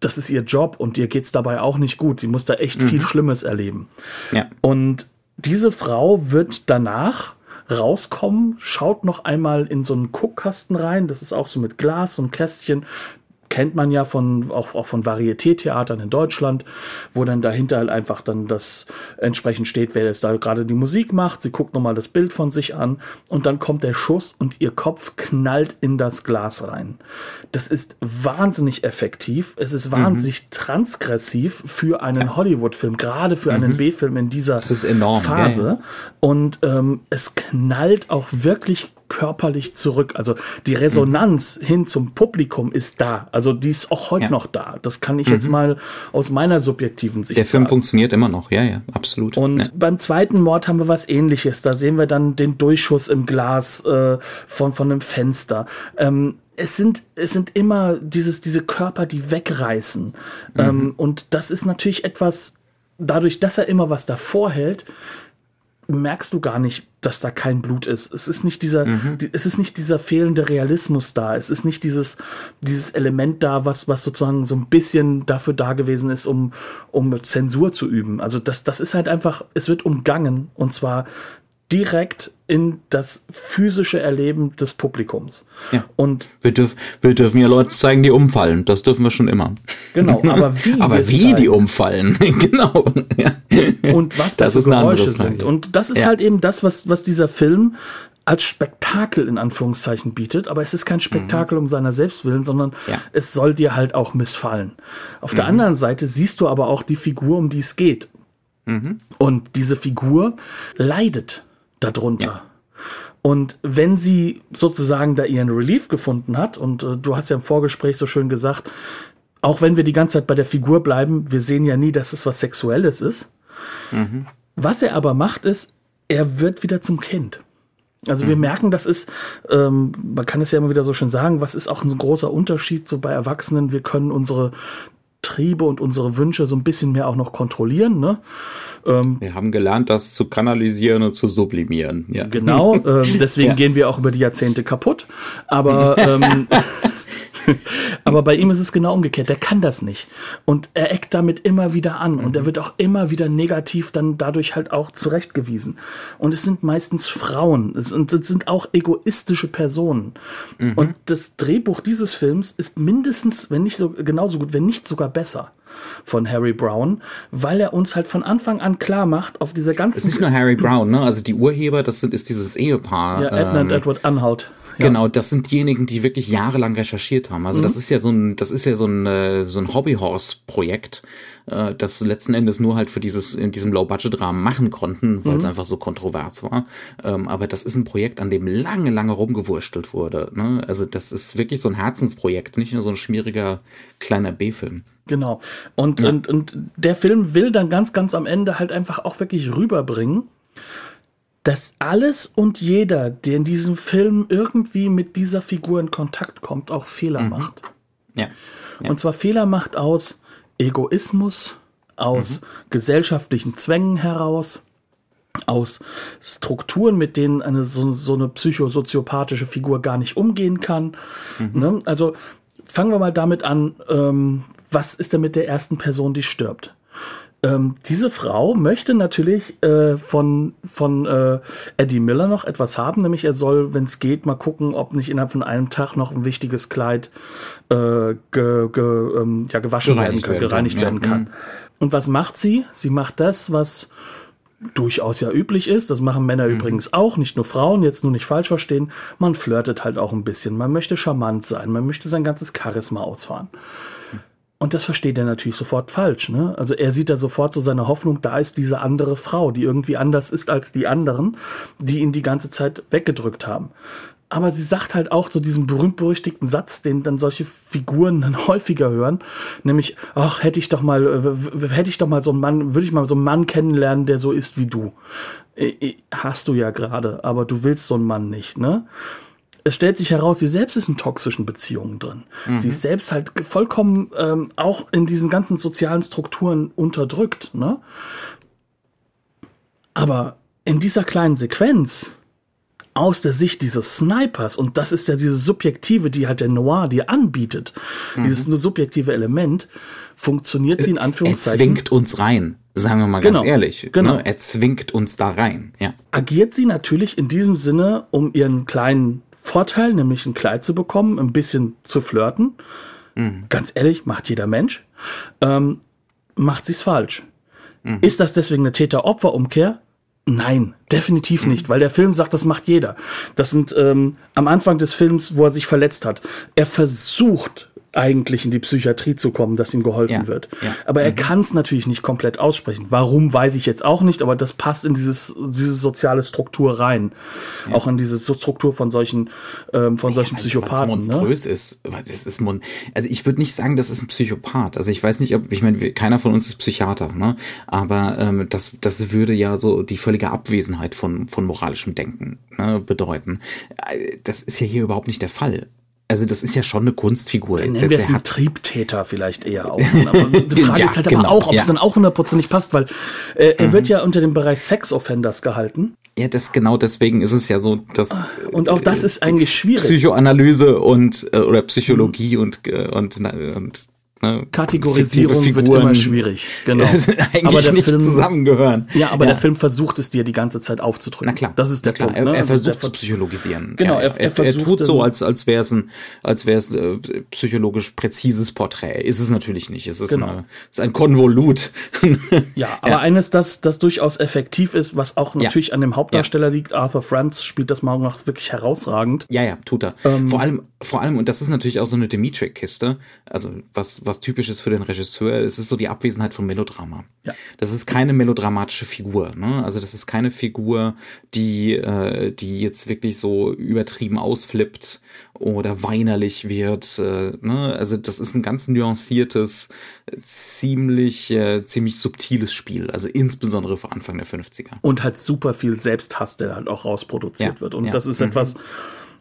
das ist ihr Job und ihr geht's dabei auch nicht gut. Sie muss da echt mhm. viel Schlimmes erleben. Ja. Und diese Frau wird danach rauskommen, schaut noch einmal in so einen Guckkasten rein. Das ist auch so mit Glas und Kästchen kennt man ja von, auch, auch von Varieté-Theatern in Deutschland, wo dann dahinter halt einfach dann das entsprechend steht, wer jetzt da gerade die Musik macht. Sie guckt nochmal das Bild von sich an und dann kommt der Schuss und ihr Kopf knallt in das Glas rein. Das ist wahnsinnig effektiv. Es ist wahnsinnig mhm. transgressiv für einen Hollywood-Film, gerade für mhm. einen B-Film in dieser Phase. Ja, ja. Und ähm, es knallt auch wirklich körperlich zurück. Also die Resonanz mhm. hin zum Publikum ist da. Also die ist auch heute ja. noch da. Das kann ich mhm. jetzt mal aus meiner subjektiven Sicht Der Film sagen. funktioniert immer noch, ja, ja, absolut. Und ja. beim zweiten Mord haben wir was ähnliches. Da sehen wir dann den Durchschuss im Glas äh, von, von einem Fenster. Ähm, es sind, es sind immer dieses, diese Körper, die wegreißen. Mhm. Ähm, und das ist natürlich etwas, dadurch, dass er immer was davor hält, merkst du gar nicht, dass da kein Blut ist. Es ist nicht dieser, mhm. die, es ist nicht dieser fehlende Realismus da. Es ist nicht dieses, dieses Element da, was, was sozusagen so ein bisschen dafür da gewesen ist, um, um Zensur zu üben. Also das, das ist halt einfach, es wird umgangen und zwar direkt in das physische Erleben des Publikums. Ja. Und wir, dürf, wir dürfen ja Leute zeigen, die umfallen. Das dürfen wir schon immer. Genau, aber wie, aber wie die umfallen, genau. Ja. Und was das, das für Geräusche sind. Und das ist ja. halt eben das, was, was dieser Film als Spektakel in Anführungszeichen bietet, aber es ist kein Spektakel mhm. um seiner selbst willen, sondern ja. es soll dir halt auch missfallen. Auf mhm. der anderen Seite siehst du aber auch die Figur, um die es geht. Mhm. Und diese Figur leidet darunter. Ja. Und wenn sie sozusagen da ihren Relief gefunden hat, und äh, du hast ja im Vorgespräch so schön gesagt, auch wenn wir die ganze Zeit bei der Figur bleiben, wir sehen ja nie, dass es was Sexuelles ist. Mhm. Was er aber macht, ist, er wird wieder zum Kind. Also mhm. wir merken, das ist, ähm, man kann es ja immer wieder so schön sagen, was ist auch ein großer Unterschied so bei Erwachsenen. Wir können unsere Triebe und unsere Wünsche so ein bisschen mehr auch noch kontrollieren. Ne? Ähm, wir haben gelernt, das zu kanalisieren und zu sublimieren. Ja. Genau, ähm, deswegen ja. gehen wir auch über die Jahrzehnte kaputt. Aber ähm, Aber bei ihm ist es genau umgekehrt. Der kann das nicht. Und er eckt damit immer wieder an. Und er mhm. wird auch immer wieder negativ dann dadurch halt auch zurechtgewiesen. Und es sind meistens Frauen. Es sind, es sind auch egoistische Personen. Mhm. Und das Drehbuch dieses Films ist mindestens, wenn nicht so, genauso gut, wenn nicht sogar besser von Harry Brown, weil er uns halt von Anfang an klar macht, auf dieser ganzen. Es ist nicht nur Harry Brown, ne? Also die Urheber, das sind, ist dieses Ehepaar. Ja, Edna ähm, und Edward Anhalt. Genau, das sind diejenigen, die wirklich jahrelang recherchiert haben. Also mhm. das ist ja so ein, das ist ja so ein, äh, so ein Hobbyhorse-Projekt, äh, das letzten Endes nur halt für dieses, in diesem Low-Budget-Rahmen machen konnten, weil es mhm. einfach so kontrovers war. Ähm, aber das ist ein Projekt, an dem lange, lange rumgewurstelt wurde. Ne? Also das ist wirklich so ein Herzensprojekt, nicht nur so ein schmieriger kleiner B-Film. Genau. Und, ja. und, und der Film will dann ganz, ganz am Ende halt einfach auch wirklich rüberbringen, dass alles und jeder, der in diesem Film irgendwie mit dieser Figur in Kontakt kommt, auch Fehler mhm. macht. Ja. ja. Und zwar Fehler macht aus Egoismus, aus mhm. gesellschaftlichen Zwängen heraus, aus Strukturen, mit denen eine so, so eine psychosoziopathische Figur gar nicht umgehen kann. Mhm. Ne? Also fangen wir mal damit an, ähm, was ist denn mit der ersten Person, die stirbt? Ähm, diese Frau möchte natürlich äh, von, von äh, Eddie Miller noch etwas haben, nämlich er soll, wenn es geht, mal gucken, ob nicht innerhalb von einem Tag noch ein wichtiges Kleid äh, ge, ge, ähm, ja, gewaschen gereinigt werden, werden, gereinigt werden kann. Ja. Und was macht sie? Sie macht das, was durchaus ja üblich ist. Das machen Männer mhm. übrigens auch, nicht nur Frauen, jetzt nur nicht falsch verstehen. Man flirtet halt auch ein bisschen. Man möchte charmant sein. Man möchte sein ganzes Charisma ausfahren. Und das versteht er natürlich sofort falsch. Ne? Also er sieht da sofort so seine Hoffnung, da ist diese andere Frau, die irgendwie anders ist als die anderen, die ihn die ganze Zeit weggedrückt haben. Aber sie sagt halt auch so diesen berühmt-berüchtigten Satz, den dann solche Figuren dann häufiger hören, nämlich, ach, hätte ich doch mal, äh, hätte ich doch mal so einen Mann, würde ich mal so einen Mann kennenlernen, der so ist wie du. Hast du ja gerade, aber du willst so einen Mann nicht, ne? Es stellt sich heraus, sie selbst ist in toxischen Beziehungen drin. Mhm. Sie ist selbst halt vollkommen ähm, auch in diesen ganzen sozialen Strukturen unterdrückt. Ne? Aber in dieser kleinen Sequenz aus der Sicht dieses Snipers, und das ist ja dieses Subjektive, die halt der Noir dir anbietet, mhm. dieses nur subjektive Element, funktioniert sie in Anführungszeichen. Er zwingt uns rein, sagen wir mal genau, ganz ehrlich. Genau. Ne? Er zwingt uns da rein, ja. Agiert sie natürlich in diesem Sinne, um ihren kleinen Vorteil, nämlich ein Kleid zu bekommen, ein bisschen zu flirten. Mhm. Ganz ehrlich, macht jeder Mensch. Ähm, macht sie's falsch. Mhm. Ist das deswegen eine Täter-Opfer-Umkehr? Nein, definitiv mhm. nicht, weil der Film sagt, das macht jeder. Das sind ähm, am Anfang des Films, wo er sich verletzt hat. Er versucht eigentlich in die Psychiatrie zu kommen, dass ihm geholfen ja, wird. Ja. Aber er mhm. kann es natürlich nicht komplett aussprechen. Warum, weiß ich jetzt auch nicht, aber das passt in dieses, diese soziale Struktur rein. Ja. Auch in diese Struktur von solchen, ähm, von solchen Psychopathen. Was monströs ne? ist. Das ist mon also ich würde nicht sagen, das ist ein Psychopath. Also ich weiß nicht, ob, ich meine, keiner von uns ist Psychiater, ne? Aber ähm, das, das würde ja so die völlige Abwesenheit von, von moralischem Denken ne, bedeuten. Äh, das ist ja hier überhaupt nicht der Fall also das ist ja schon eine Kunstfigur. Nennen der, wir es einen Triebtäter vielleicht eher auch. Aber die Frage Ja, ist halt genau, aber auch, ob ja. es dann auch hundertprozentig passt, weil äh, er wird ja unter dem Bereich Sex-Offenders gehalten. ja, das genau deswegen ist es ja so, dass Und auch das ist eigentlich schwierig. Psychoanalyse und äh, oder Psychologie und äh, und, und ne, Kategorisierung wird immer schwierig. Genau. eigentlich aber der nicht Film, zusammengehören. Ja, aber der Film versucht es dir die ganze Zeit aufzudrücken. Na klar, Das ist der klar. Punkt. Er, ne? er Also versucht der zu psychologisieren. Genau, Ja, er- er er, er versucht, tut so, als als wäre es ein als wäre es äh, psychologisch präzises Porträt. Ist es natürlich nicht. Es ist, Genau. eine, ist ein Konvolut. Ja, aber eines, das, das durchaus effektiv ist, was auch natürlich an dem Hauptdarsteller liegt. Arthur Franz spielt das mal noch wirklich herausragend. Ja, ja, tut er. Ähm, vor allem, vor allem, und das ist natürlich auch so eine Dimitri-Kiste, also was, was typisch ist für den Regisseur, es ist so die Abwesenheit von Melodrama. Ja. Das ist keine melodramatische Figur, ne? Also das ist keine Figur, die, äh, die jetzt wirklich so übertrieben ausflippt oder weinerlich wird, äh, ne? Also das ist ein ganz nuanciertes, ziemlich, äh, ziemlich subtiles Spiel, also insbesondere für Anfang der 50er. Und halt super viel Selbsthass, der halt auch rausproduziert Ja, wird. Und ja, das ist mhm. etwas,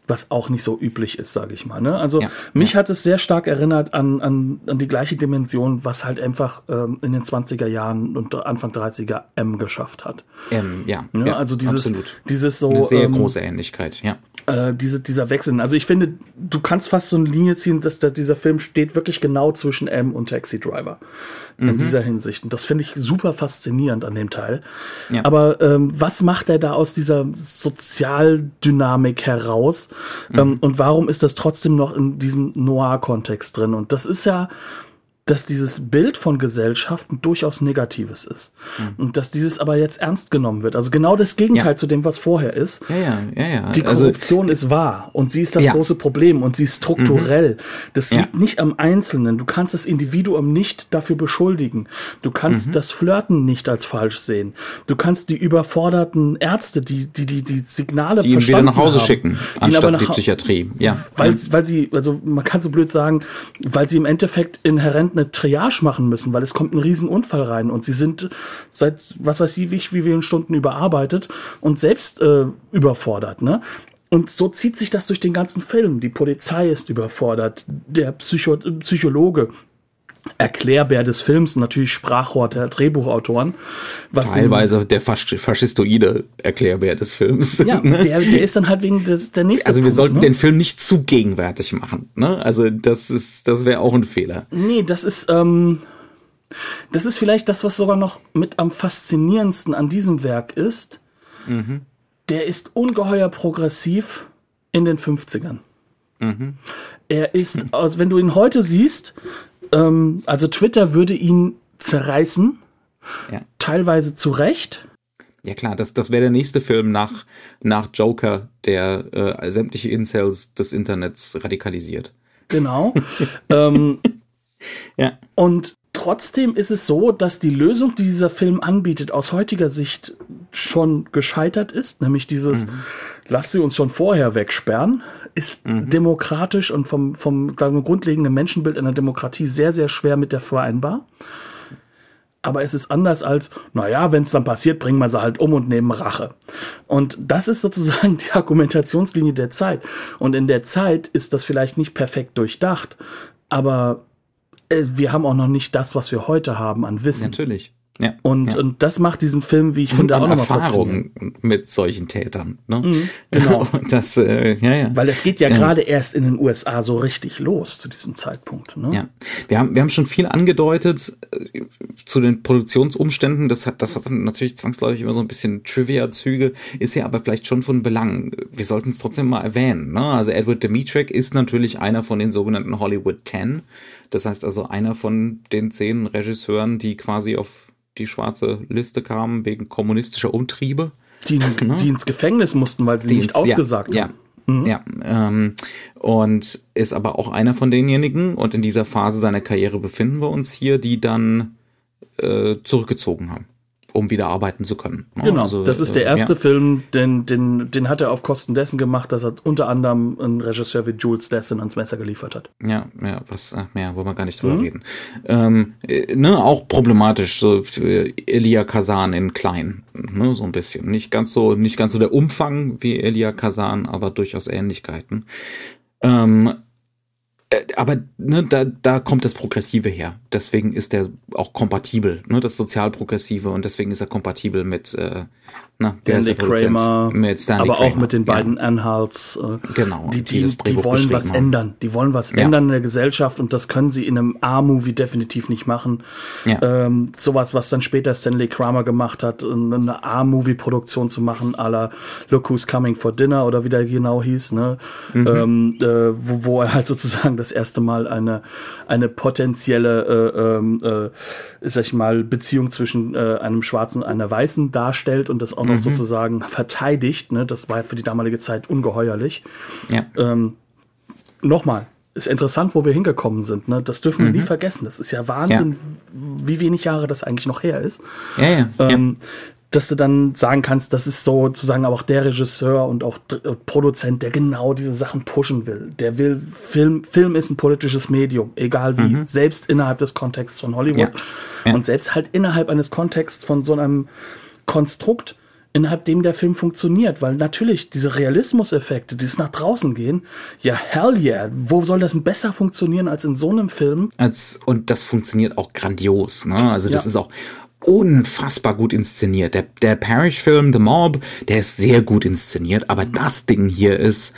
was auch nicht so üblich ist, sage ich mal. Ne? Also Ja, mich hat es sehr stark erinnert an, an, an die gleiche Dimension, was halt einfach ähm, in den 20er Jahren und Anfang 30er M geschafft hat. Ähm, ja, Ne? ja, also dieses, absolut. dieses so Eine sehr ähm, große Ähnlichkeit, ja. Äh, diese, dieser Wechsel. Also ich finde, du kannst fast so eine Linie ziehen, dass der, dieser Film steht wirklich genau zwischen M und Taxi Driver Mhm. in dieser Hinsicht. Und das finde ich super faszinierend an dem Teil. Ja. Aber ähm, was macht er da aus dieser Sozialdynamik heraus? Mhm. Ähm, und warum ist das trotzdem noch in diesem Noir-Kontext drin? Und das ist ja dass dieses Bild von Gesellschaften durchaus negatives ist. Und dass dieses aber jetzt ernst genommen wird. Also genau das Gegenteil Mhm. Ja. zu dem, was vorher ist. Ja, ja, ja, ja. Die also, Korruption ist wahr und sie ist das Ja. Mhm. große Problem und sie ist strukturell. Das Ja. liegt nicht am Einzelnen. Du kannst das Individuum nicht dafür beschuldigen. Du Mhm. kannst das Flirten nicht als falsch sehen. Du kannst die überforderten Ärzte, die die die, die Signale die ihn wieder nach Hause haben, schicken, die ihn aber anstatt nach die Psychiatrie. Ja. weil, weil sie, also man kann so blöd sagen, weil sie im Endeffekt inhärent eine Triage machen müssen, weil es kommt ein Riesenunfall rein und sie sind seit was weiß ich wie, wie vielen Stunden überarbeitet und selbst äh, überfordert, ne? Und so zieht sich das durch den ganzen Film. Die Polizei ist überfordert, der Psycho Psychologe, Erklärbär des Films, natürlich Sprachrohr der Drehbuchautoren. Teilweise der Fasch faschistoide Erklärbär des Films. ja, ne? der, der ist dann halt wegen des, der nächste also wir Punkt, sollten ne? den Film nicht zu gegenwärtig machen. Ne? Also das ist, das wäre auch ein Fehler. Nee, das ist, ähm, das ist vielleicht das, was sogar noch mit am faszinierendsten an diesem Werk ist. Der ist ungeheuer progressiv in den 50ern. Er ist, also wenn du ihn heute siehst, ähm, also Twitter würde ihn zerreißen, Ja. teilweise zu Recht. Ja klar, das, das wäre der nächste Film nach, nach Joker, der äh, sämtliche Incels des Internets radikalisiert. Genau. ähm, Ja. Und trotzdem ist es so, dass die Lösung, die dieser Film anbietet, aus heutiger Sicht schon gescheitert ist, nämlich dieses, lasst sie uns schon vorher wegsperren, ist demokratisch und vom, vom wir, grundlegenden Menschenbild einer Demokratie sehr, sehr schwer mit der vereinbar. Aber es ist anders als, naja, wenn es dann passiert, bringen wir sie halt um und nehmen Rache. Und das ist sozusagen die Argumentationslinie der Zeit. Und in der Zeit ist das vielleicht nicht perfekt durchdacht, aber äh, wir haben auch noch nicht das, was wir heute haben an Wissen. Natürlich. Ja. Und, ja. und das macht diesen Film, wie ich und finde, auch nochmal. Erfahrung mit solchen Tätern. Ne? genau. Und das, äh, ja, ja. Weil es geht ja Ja. gerade erst in den USA so richtig los zu diesem Zeitpunkt. Ne? Ja, wir haben, wir haben schon viel angedeutet äh, zu den Produktionsumständen. Das hat, das hat natürlich zwangsläufig immer so ein bisschen Trivia-Züge, ist ja aber vielleicht schon von Belang. Wir sollten es trotzdem mal erwähnen. Ne? Also Edward Dimitrek ist natürlich einer von den sogenannten Hollywood Ten. Das heißt also einer von den zehn Regisseuren, die quasi auf die schwarze Liste kamen wegen kommunistischer Umtriebe. Die, die ins Gefängnis mussten, weil sie nicht Dienst, ja, ausgesagt ja, haben. Mhm. Ja, ähm, und ist aber auch einer von denjenigen, und in dieser Phase seiner Karriere befinden wir uns hier, die dann äh, zurückgezogen haben, um wieder arbeiten zu können. ne? Genau, Also, das ist der äh, erste ja. Film, den, den, den hat er auf Kosten dessen gemacht, dass er unter anderem einen Regisseur wie Jules Dessen ans Messer geliefert hat. Ja, ja, was, ach, ja, wollen wir gar nicht drüber reden. Ähm, äh, ne, auch problematisch, so äh, Elia Kazan in klein, ne, so ein bisschen. Nicht ganz so, nicht ganz so der Umfang wie Elia Kazan, aber durchaus Ähnlichkeiten. Ähm, Äh, aber ne, da, da kommt das Progressive her. Deswegen ist der auch kompatibel, ne, das Sozialprogressive und deswegen ist er kompatibel mit äh, na, Stanley Kramer, mit Stanley aber Kramer. auch mit den beiden ja. Anhalts. Äh, genau. Die, die, die, die wollen was haben. ändern. Die wollen was ja. ändern in der Gesellschaft und das können sie in einem A-Movie definitiv nicht machen. Ja. Ähm, sowas, was dann später Stanley Kramer gemacht hat, eine A-Movie-Produktion zu machen, à la Look Who's Coming for Dinner oder wie der genau hieß, ne? Mhm. Ähm, äh, wo, wo er halt sozusagen das erste Mal eine, eine potenzielle, äh, ähm, äh, sag ich mal, Beziehung zwischen äh, einem Schwarzen und einer Weißen darstellt und das auch noch mhm. sozusagen verteidigt. Ne? Das war für die damalige Zeit ungeheuerlich. Ja. Ähm, Nochmal, ist interessant, wo wir hingekommen sind. Ne? Das dürfen wir nie mhm. vergessen. Das ist ja Wahnsinn, ja. wie wenig Jahre das eigentlich noch her ist. Ja, ja, ähm, ja. Dass du dann sagen kannst, das ist sozusagen auch der Regisseur und auch Produzent, der genau diese Sachen pushen will. Der will, Film, Film ist ein politisches Medium, egal wie, mhm. selbst innerhalb des Kontexts von Hollywood. Und selbst halt innerhalb eines Kontexts von so einem Konstrukt, innerhalb dem der Film funktioniert, weil natürlich diese Realismuseffekte, die es nach draußen gehen, ja hell yeah, wo soll das besser funktionieren als in so einem Film? Als und das funktioniert auch grandios, ne? Also das ja. ist auch unfassbar gut inszeniert. Der, der Parish-Film The Mob, der ist sehr gut inszeniert, aber das Ding hier ist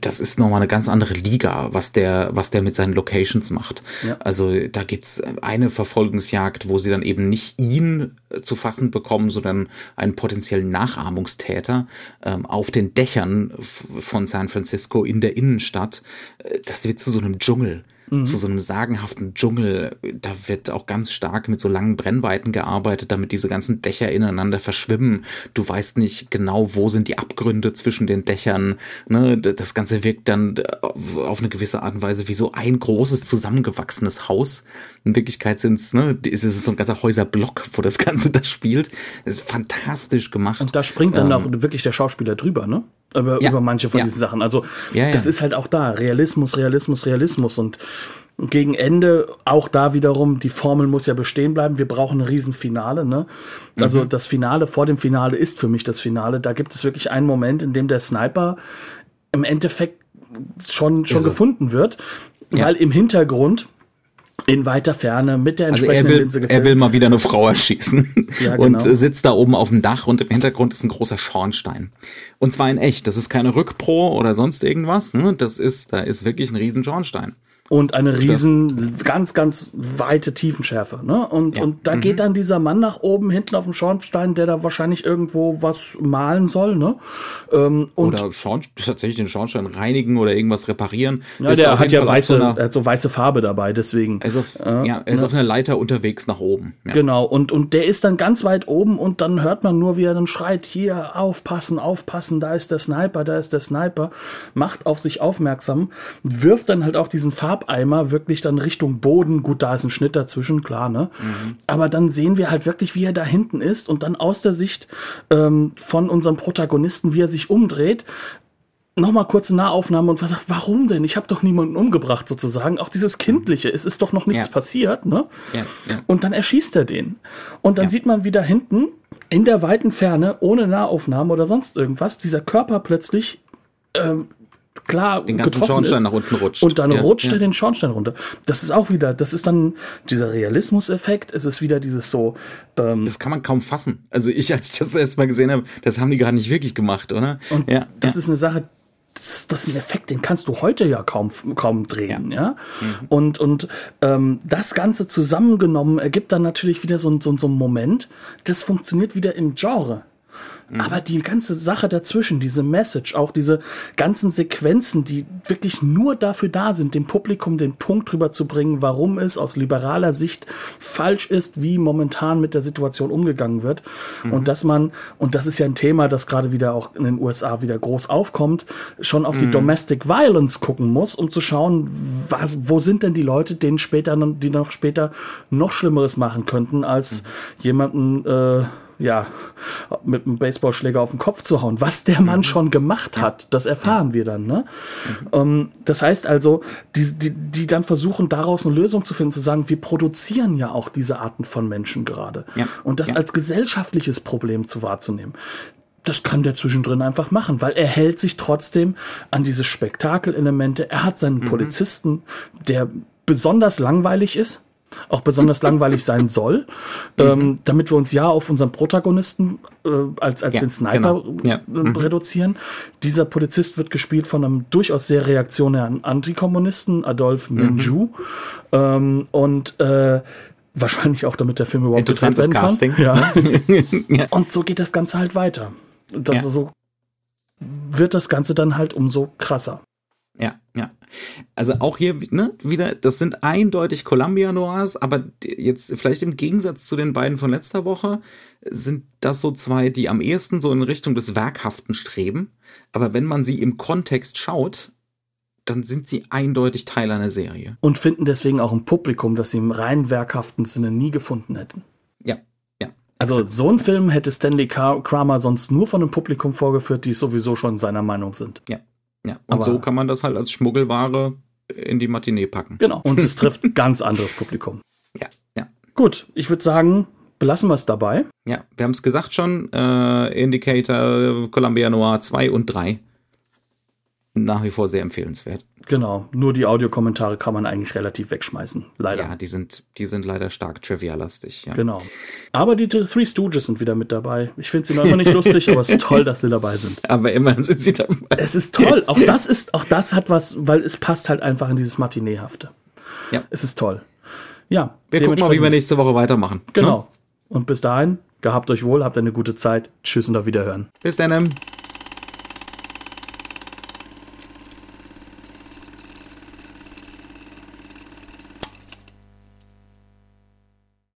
das ist nochmal eine ganz andere Liga, was der, was der mit seinen Locations macht. Ja. Also da gibt's eine Verfolgungsjagd, wo sie dann eben nicht ihn äh, zu fassen bekommen, sondern einen potenziellen Nachahmungstäter ähm, auf den Dächern von San Francisco in der Innenstadt. Äh, das wird zu so einem Dschungel mhm. zu so einem sagenhaften Dschungel. Da wird auch ganz stark mit so langen Brennweiten gearbeitet, damit diese ganzen Dächer ineinander verschwimmen. Du weißt nicht genau, wo sind die Abgründe zwischen den Dächern. Ne? Das Ganze wirkt dann auf eine gewisse Art und Weise wie so ein großes zusammengewachsenes Haus. In Wirklichkeit sind es, ne, ist es so ein ganzer Häuserblock, wo das Ganze da spielt. Das ist fantastisch gemacht. Und da springt dann ähm, auch wirklich der Schauspieler drüber, ne? Über, ja. über manche von ja. diesen Sachen. Also ja, das ist halt auch da. Realismus, Realismus, Realismus. Und gegen Ende auch da wiederum, die Formel muss ja bestehen bleiben. Wir brauchen ein Riesenfinale. Ne? Also mhm. das Finale vor dem Finale ist für mich das Finale. Da gibt es wirklich einen Moment, in dem der Sniper im Endeffekt schon, schon gefunden wird. Weil im Hintergrund in weiter Ferne mit der entsprechenden also er will, Linse gefilmt. Er will mal wieder eine Frau erschießen ja, genau. und sitzt da oben auf dem Dach und im Hintergrund ist ein großer Schornstein. Und zwar in echt. Das ist keine Rückpro oder sonst irgendwas. Ne? Das ist, da ist wirklich ein riesen Schornstein und eine riesen, ganz, ganz weite Tiefenschärfe. Ne? Und, ja. und da mhm. geht dann dieser Mann nach oben, hinten auf dem Schornstein, der da wahrscheinlich irgendwo was malen soll. Ne? Ähm, und oder Schorn, tatsächlich den Schornstein reinigen oder irgendwas reparieren. Ja, der hat ja weiße, so hat so weiße Farbe dabei, deswegen. Er ist auf, äh, ja, er ist ne? auf einer Leiter unterwegs nach oben. Ja. Genau, und, und der ist dann ganz weit oben und dann hört man nur, wie er dann schreit, hier, aufpassen, aufpassen, da ist der Sniper, da ist der Sniper, macht auf sich aufmerksam, wirft dann halt auch diesen Farb Farbeimer wirklich dann Richtung Boden. Gut, da ist ein Schnitt dazwischen, klar, ne? Mhm. Aber dann sehen wir halt wirklich, wie er da hinten ist und dann aus der Sicht ähm, von unserem Protagonisten, wie er sich umdreht, nochmal kurze Nahaufnahme und sagt, warum denn? Ich habe doch niemanden umgebracht sozusagen. Auch dieses Kindliche, es ist doch noch nichts ja. passiert, ne? Ja, ja. Und dann erschießt er den. Und dann sieht man wieder hinten in der weiten Ferne, ohne Nahaufnahme oder sonst irgendwas, dieser Körper plötzlich ähm, klar den ganzen Schornstein ist, nach unten rutscht. Und dann ja, rutscht ja. er den Schornstein runter. Das ist auch wieder, das ist dann dieser Realismus-Effekt. Es ist wieder dieses so. Ähm, das kann man kaum fassen. Also ich, als ich das erstmal gesehen habe, das haben die gar nicht wirklich gemacht, oder? Und ja, das ist eine Sache, das, das, ist ein Effekt, den kannst du heute ja kaum, kaum drehen, ja. ja? Mhm. Und, und ähm, das Ganze zusammengenommen ergibt dann natürlich wieder so, so, so einen Moment, das funktioniert wieder im Genre. Mhm. Aber die ganze Sache dazwischen, diese Message, auch diese ganzen Sequenzen, die wirklich nur dafür da sind, dem Publikum den Punkt drüber zu bringen, warum es aus liberaler Sicht falsch ist, wie momentan mit der Situation umgegangen wird. Mhm. Und dass man, und das ist ja ein Thema, das gerade wieder auch in den USA wieder groß aufkommt, schon auf die mhm. Domestic Violence gucken muss, um zu schauen, was, wo sind denn die Leute, denen später, die noch später noch Schlimmeres machen könnten, als mhm. jemanden, äh, ja, mit einem Baseballschläger auf den Kopf zu hauen. Was der Mann mhm. schon gemacht hat, das erfahren ja. wir dann. Ne? Mhm. Ähm, das heißt also, die, die, die dann versuchen, daraus eine Lösung zu finden, zu sagen, wir produzieren ja auch diese Arten von Menschen gerade. Ja. Und das ja. als gesellschaftliches Problem zu wahrzunehmen das kann der zwischendrin einfach machen, weil er hält sich trotzdem an diese Spektakelelemente. Er hat seinen mhm. Polizisten, der besonders langweilig ist, auch besonders langweilig sein soll, mhm. ähm, damit wir uns ja auf unseren Protagonisten äh, als, als ja, den Sniper genau. ja. äh, mhm. reduzieren. Dieser Polizist wird gespielt von einem durchaus sehr reaktionären Antikommunisten, Adolf mhm. Menjou. Ähm, und äh, wahrscheinlich auch, damit der Film überhaupt Interessantes werden Casting. kann. Ja. ja. Und so geht das Ganze halt weiter. Das so wird das Ganze dann halt umso krasser. Ja, ja. Also auch hier, ne, wieder, das sind eindeutig Columbia Noirs, aber jetzt vielleicht im Gegensatz zu den beiden von letzter Woche sind das so zwei, die am ehesten so in Richtung des Werkhaften streben. Aber wenn man sie im Kontext schaut, dann sind sie eindeutig Teil einer Serie. Und finden deswegen auch ein Publikum, das sie im rein werkhaften Sinne nie gefunden hätten. Ja, ja. Also so einen Film hätte Stanley Kramer sonst nur von einem Publikum vorgeführt, die sowieso schon seiner Meinung sind. Ja. Ja, und Aber so kann man das halt als Schmuggelware in die Matinee packen. Genau. Und es trifft ganz anderes Publikum. Ja, ja. Gut, ich würde sagen, belassen wir es dabei. Ja, wir haben es gesagt schon, äh, Indicator, Columbia Noir 2 und 3 nach wie vor sehr empfehlenswert. Genau, nur die Audiokommentare kann man eigentlich relativ wegschmeißen, leider. Ja, die sind, die sind leider stark trivialastig. Ja. Genau. Aber die Three Stooges sind wieder mit dabei. Ich finde sie noch immer nicht lustig, aber es ist toll, dass sie dabei sind. Aber immerhin sind sie dabei. Es ist toll. Auch das ist, auch das hat was, weil es passt halt einfach in dieses Matineehafte. Ja. Es ist toll. Ja. Wir gucken mal, wie wir nächste Woche weitermachen. Genau. Ne? Und bis dahin, gehabt euch wohl, habt eine gute Zeit. Tschüss und auf Wiederhören. Bis dann.